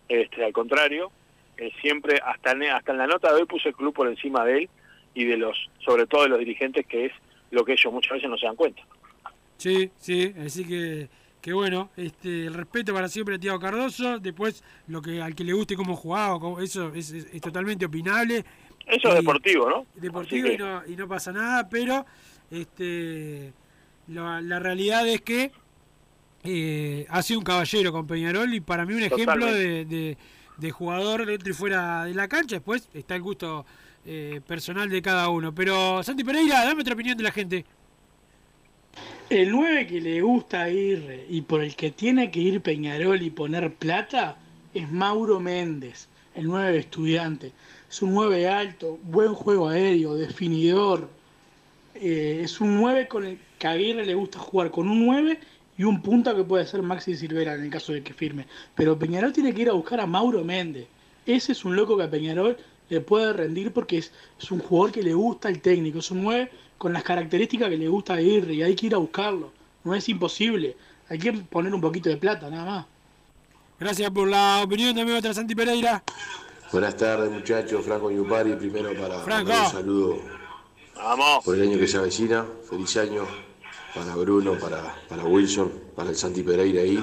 este, al contrario, eh, siempre, hasta en, hasta en la nota de hoy puso el club por encima de él y de los, sobre todo de los dirigentes, que es lo que ellos muchas veces no se dan cuenta. Sí, sí, así que, que bueno, este, el respeto para siempre a Tiago Cardoso, después lo que al que le guste cómo jugaba, cómo- eso es, es- es totalmente opinable. Eso es deportivo, ¿no? Deportivo y, no, y no pasa nada, pero este la, la realidad es que eh, ha sido un caballero con Peñarol y para mí un ejemplo de, de- de jugador dentro y fuera de la cancha. Después está el gusto eh, personal de cada uno. Pero Santi Pereira, dame otra opinión de la gente. El 9 que le gusta ir y por el que tiene que ir Peñarol y poner plata es Mauro Méndez, el 9 de estudiante. Es un 9 alto, buen juego aéreo, definidor. Eh, es un 9 con el que a Aguirre le gusta jugar con un 9 y un punta que puede ser Maxi Silvera en el caso de que firme. Pero Peñarol tiene que ir a buscar a Mauro Méndez. Ese es un loco que a Peñarol le puede rendir porque es, es un jugador que le gusta el técnico. Es un 9 con las características que le gusta a Aguirre y hay que ir a buscarlo. No es imposible. Hay que poner un poquito de plata, nada más. Gracias por la opinión de amigo Santi Pereira. Buenas tardes muchachos, Franco Yupari, primero para Franco. mandar un saludo Vamos. por el año que se avecina, feliz año para Bruno, para, para Wilson, para el Santi Pereira ahí.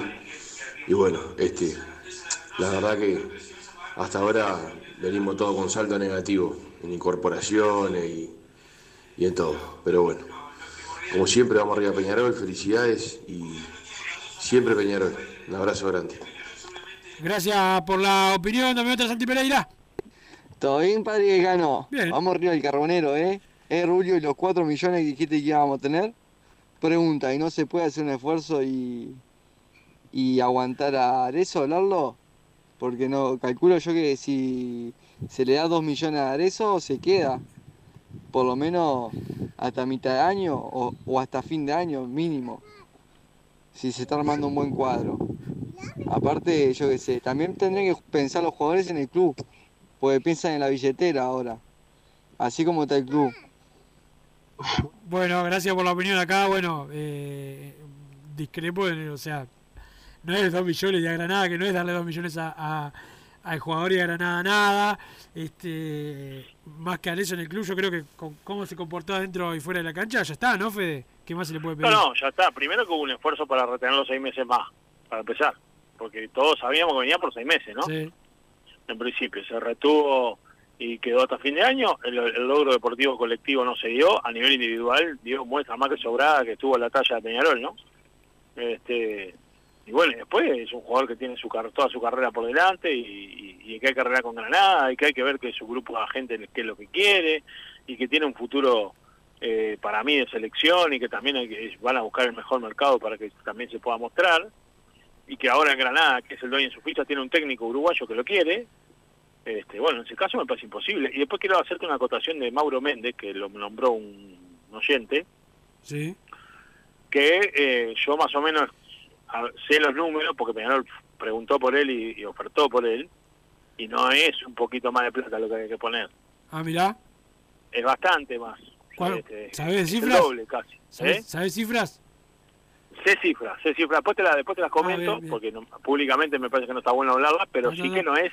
Y bueno, este, la verdad que hasta ahora venimos todo con salto negativo, en incorporaciones y, y en todo. Pero bueno, como siempre vamos arriba a Peñarol, felicidades y siempre Peñarol. Un abrazo grande. Gracias por la opinión de amigo Santi Pereira. ¿Todo bien, padre Decano? Vamos arriba del carbonero, ¿eh? ¿Eh, Rulio, y los 4 millones que dijiste que íbamos a tener? Pregunta, ¿y no se puede hacer un esfuerzo y, y aguantar a Arezo, hablarlo? Porque no, calculo yo que si se le da 2 millones a Arezo, se queda. Por lo menos hasta mitad de año o, hasta fin de año, mínimo. Si se está armando un buen cuadro. Aparte, yo qué sé, también tendrían que pensar los jugadores en el club. Porque piensan en la billetera ahora. Así como está el club. Bueno, gracias por la opinión acá. Bueno, eh, discrepo, o sea, no es 2 millones de a Granada, que no es darle 2 millones a- al jugador y a Granada nada. Este, más que a eso en el club, yo creo que con cómo se comportó dentro y fuera de la cancha, ya está, ¿no, Fede? ¿Qué más se le puede No, pedir? no, ya está. Primero que hubo un esfuerzo para retener los seis meses más, para empezar. Porque todos sabíamos que venía por seis meses, ¿no? Sí. En principio, se retuvo y quedó hasta fin de año. El, el logro deportivo colectivo no se dio. A nivel individual dio muestra más que sobrada que estuvo en la talla de Peñarol, ¿no? Este, y bueno, y después es un jugador que tiene su toda su carrera por delante y, y- y que hay que arreglar con Granada y que hay que ver que su grupo de gente qué es lo que quiere y que tiene un futuro eh, para mí de selección y que también hay que, van a buscar el mejor mercado para que también se pueda mostrar y que ahora en Granada, que es el dueño de su ficha, tiene un técnico uruguayo que lo quiere. Este, bueno, en ese caso me parece imposible. Y después quiero hacerte una acotación de Mauro Méndez, que lo nombró un oyente, Sí. que eh, yo más o menos a- sé los números, porque Peñarol preguntó por él y, y ofertó por él, y no es un poquito más de plata lo que hay que poner, Ah, mirá. es bastante más. ¿Cuál- Este, ¿Sabés cifras? doble casi. ¿Sabes, ¿eh? sabes cifras? Sé cifras, sé cifras. Después te, la, después te las comento, Ah, bien, bien. porque no- públicamente me parece que no está bueno hablarlas, pero No, sí no, que no. no es,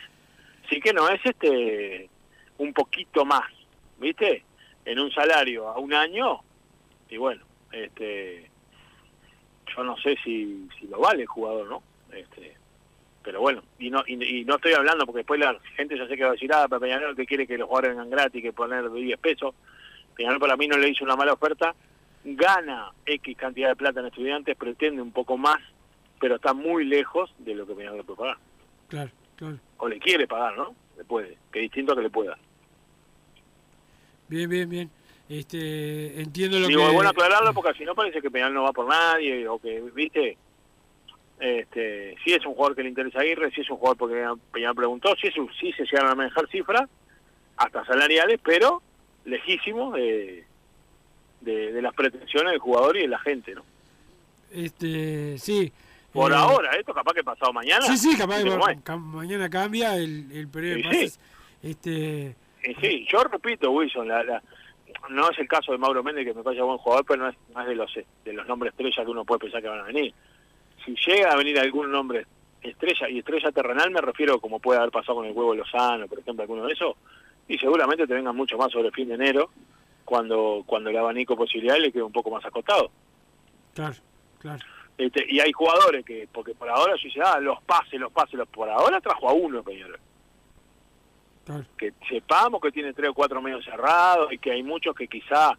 sí que no es este un poquito más, ¿viste? En un salario a un año, y bueno, este yo no sé si, si lo vale el jugador, ¿no? Este, pero bueno, y no y, y no estoy hablando porque después la gente ya sé que va a decir, ah, pero Peñarol que quiere que los jugadores vengan gratis, que poner 10 pesos. Peñarol para mí no le hizo una mala oferta, gana X cantidad de plata en estudiantes, pretende un poco más, pero está muy lejos de lo que Peñarol le puede pagar. Claro, claro. O le quiere pagar, ¿no? Le puede, que distinto a que le pueda. Bien, bien, bien. Este, entiendo lo Digo, que... es bueno aclararlo porque si no parece que Peñarol no va por nadie o que, ¿viste? Este, si es un jugador que le interesa a Aguirre, si es un jugador porque Peñarol preguntó, si es un, sí se llegan a manejar cifras, hasta salariales, pero lejísimos de, de, de las pretensiones del jugador y de la gente, ¿no? Este, sí. Por Eh, ahora, esto capaz que pasado mañana. Sí, sí, capaz que mañana cambia el, el periodo de Sí, pases. sí. Este, sí, yo repito, Wilson, la, la- no es el caso de Mauro Méndez, que me parece buen jugador, pero no es, no es de los de los nombres estrella que uno puede pensar que van a venir. Si llega a venir algún nombre estrella, y estrella terrenal me refiero como puede haber pasado con el huevo Lozano, por ejemplo, alguno de esos, y seguramente te vengan mucho más sobre fin de enero, cuando cuando el abanico posibilidad le quede un poco más acotado. claro, claro. Este, y hay jugadores que, porque por ahora yo dice, ah, los pases, los pases, los, por ahora trajo a uno, Peñarol. Claro. Que sepamos que tiene tres o cuatro medios cerrados y que hay muchos que quizá,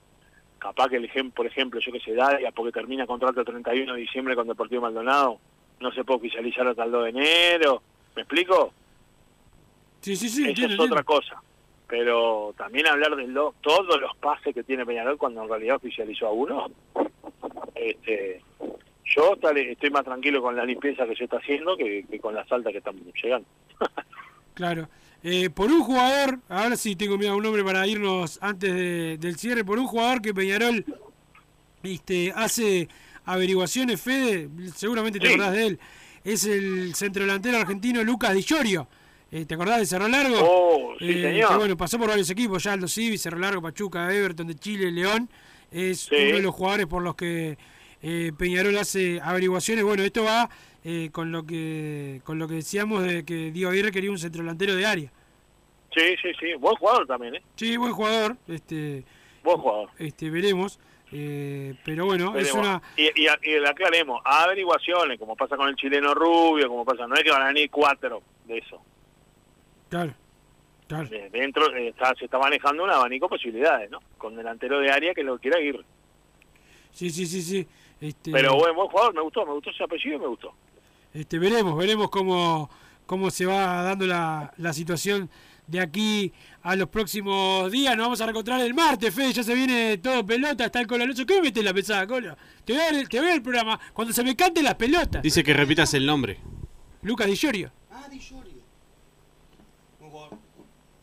capaz que el ejemplo, por ejemplo, yo que sé, Dalia, porque termina contrato el 31 de diciembre con Deportivo Maldonado, no se puede oficializar hasta el 2 de enero. ¿Me explico? Sí, sí, sí, Eso entiendo, es otra cosa. Pero también hablar de lo- todos los pases que tiene Peñarol cuando en realidad oficializó a uno, este, yo estoy más tranquilo con la limpieza que se está haciendo que, que con las altas que están llegando. Claro. Eh, por un jugador, ahora sí tengo mira, un nombre para irnos antes de- del cierre, por un jugador que Peñarol este, hace averiguaciones, Fede, seguramente te Sí. acordás de él, es el centrodelantero argentino Lucas Di Llorio. Eh, ¿Te acordás de Cerro Largo? Oh, sí, Eh, señor. que, bueno, pasó por varios equipos, ya Aldo Civi, Cerro Largo, Pachuca, Everton de Chile, León. Es Sí. uno de los jugadores por los que eh, Peñarol hace averiguaciones. Bueno, esto va eh, con lo que con lo que decíamos de que Diego Aguirre quería un centrodelantero de área. Sí, sí, sí. Buen jugador también, ¿eh? Sí, buen jugador. Este, Buen jugador. este veremos. eh, pero bueno, es una. Y, y, y le aclaremos, averiguaciones, como pasa con el chileno rubio, como pasa, no es que van a venir cuatro de eso. Claro, claro. De- Dentro eh, está, se está manejando un abanico de posibilidades, ¿no? Con delantero de área que lo quiera ir. Sí, sí, sí, sí. Este, Pero buen, buen jugador, me gustó, me gustó ese apellido y me gustó. Este, veremos, veremos cómo, cómo se va dando la, la situación de aquí a los próximos días. Nos vamos a reencontrar el martes, Fede. Ya se viene todo pelota, está el Cola Alonso. ¿Qué me metes la pesada, Cola? Te voy, a ver, te voy a ver el programa cuando se me canten las pelotas. Dice que repitas el nombre. Lucas Di Llorio.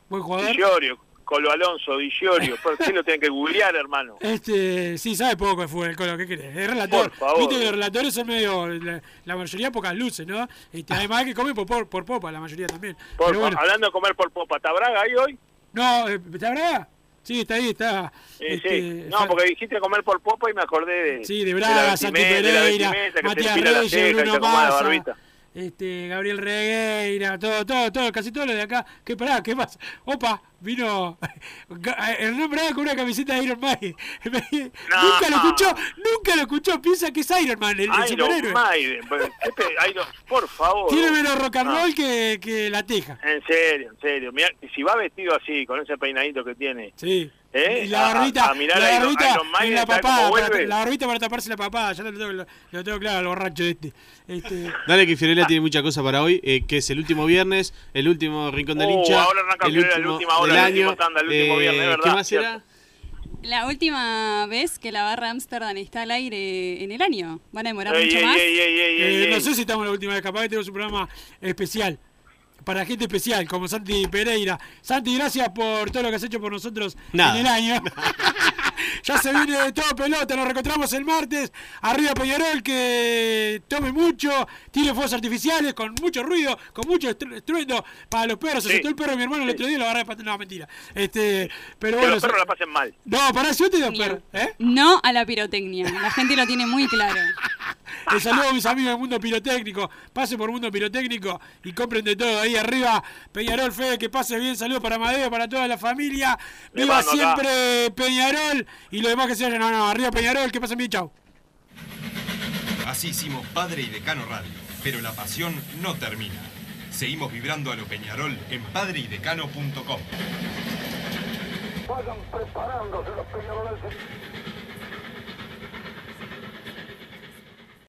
Buen jugador. Di Llorio, Colo Alonso, Di Llorio, ¿por qué lo tienen que googlear, hermano? Este, sí, sabe poco de fútbol, Colo, ¿qué querés? Es relator. Por favor. Viste que los relatores son medio, la, la mayoría pocas luces, ¿no? Este, además que comen por, por, por popa, la mayoría también. Por- Pero bueno, Hablando de comer por popa, ¿está Braga ahí hoy? no, eh, ¿está Braga? Sí, está ahí, está. Sí, este, sí. No, porque dijiste comer por popa y me acordé de. Sí, de Braga, Santi Pereira, Matías Reyes, Bruno Massa, este, Gabriel Regueira, todo, todo, todo, casi todo lo de acá. ¿Qué pará? ¿Qué pasa? Opa, vino Hernán Braga con una camiseta de Iron Man. nunca lo escuchó, nunca lo escuchó, piensa que es Iron Man, el, el Iron superhéroe. ¿qué pe- Iron- por favor. Tiene menos rock and No. roll que, que la teja. En serio, en serio. Mirá, y si va vestido así, con ese peinadito que tiene. Sí. ¿eh? Y la A- barbita, a, a mirar la Iron- barbita Iron Maiden, en la ¿sabes cómo papada, para- la barbita para taparse la papada, ya lo tengo, lo tengo claro al borracho este. este Dale que Fiorella tiene mucha cosa para hoy, eh, que es el último viernes, el último rincón del Uh, hincha, ahora arranca el último la última hora, del la año. última tanda, el último eh, viernes, ¿verdad? ¿Qué más será? La última vez que la barra Amsterdam está al aire en el año. ¿Van a demorar Ey, mucho ey, más? ey, ey, ey, Eh, ey, no sé si estamos la última vez, capaz que tenemos un programa especial. Para gente especial, como Santi Pereira. Santi, gracias por todo lo que has hecho por nosotros Nada. en el año. ya se viene todo pelota, nos reencontramos el martes. Arriba Peñarol, que tome mucho, tire fuegos artificiales con mucho ruido, con mucho estru- estruendo para los perros. Se Sí. soltó el perro de mi hermano el otro día y lo agarré de pat- No, mentira. Este, pero Que bueno. los perros la pasen mal. No, pará, yo te perro. ¿Eh? No a la pirotecnia. La gente lo tiene muy claro. El saludo a mis amigos del mundo pirotécnico. Pase por mundo pirotécnico y compren de todo. Ahí arriba, Peñarol Fede, que pase bien. Saludos para Amadeo, para toda la familia. Viva acá. siempre Peñarol. Y lo demás que se vayan. No, no, arriba Peñarol, que pasen bien, chau. Así hicimos Padre y Decano Radio, pero la pasión no termina. Seguimos vibrando a lo Peñarol en padreidecano.com. Vayan preparándose los peñaroles.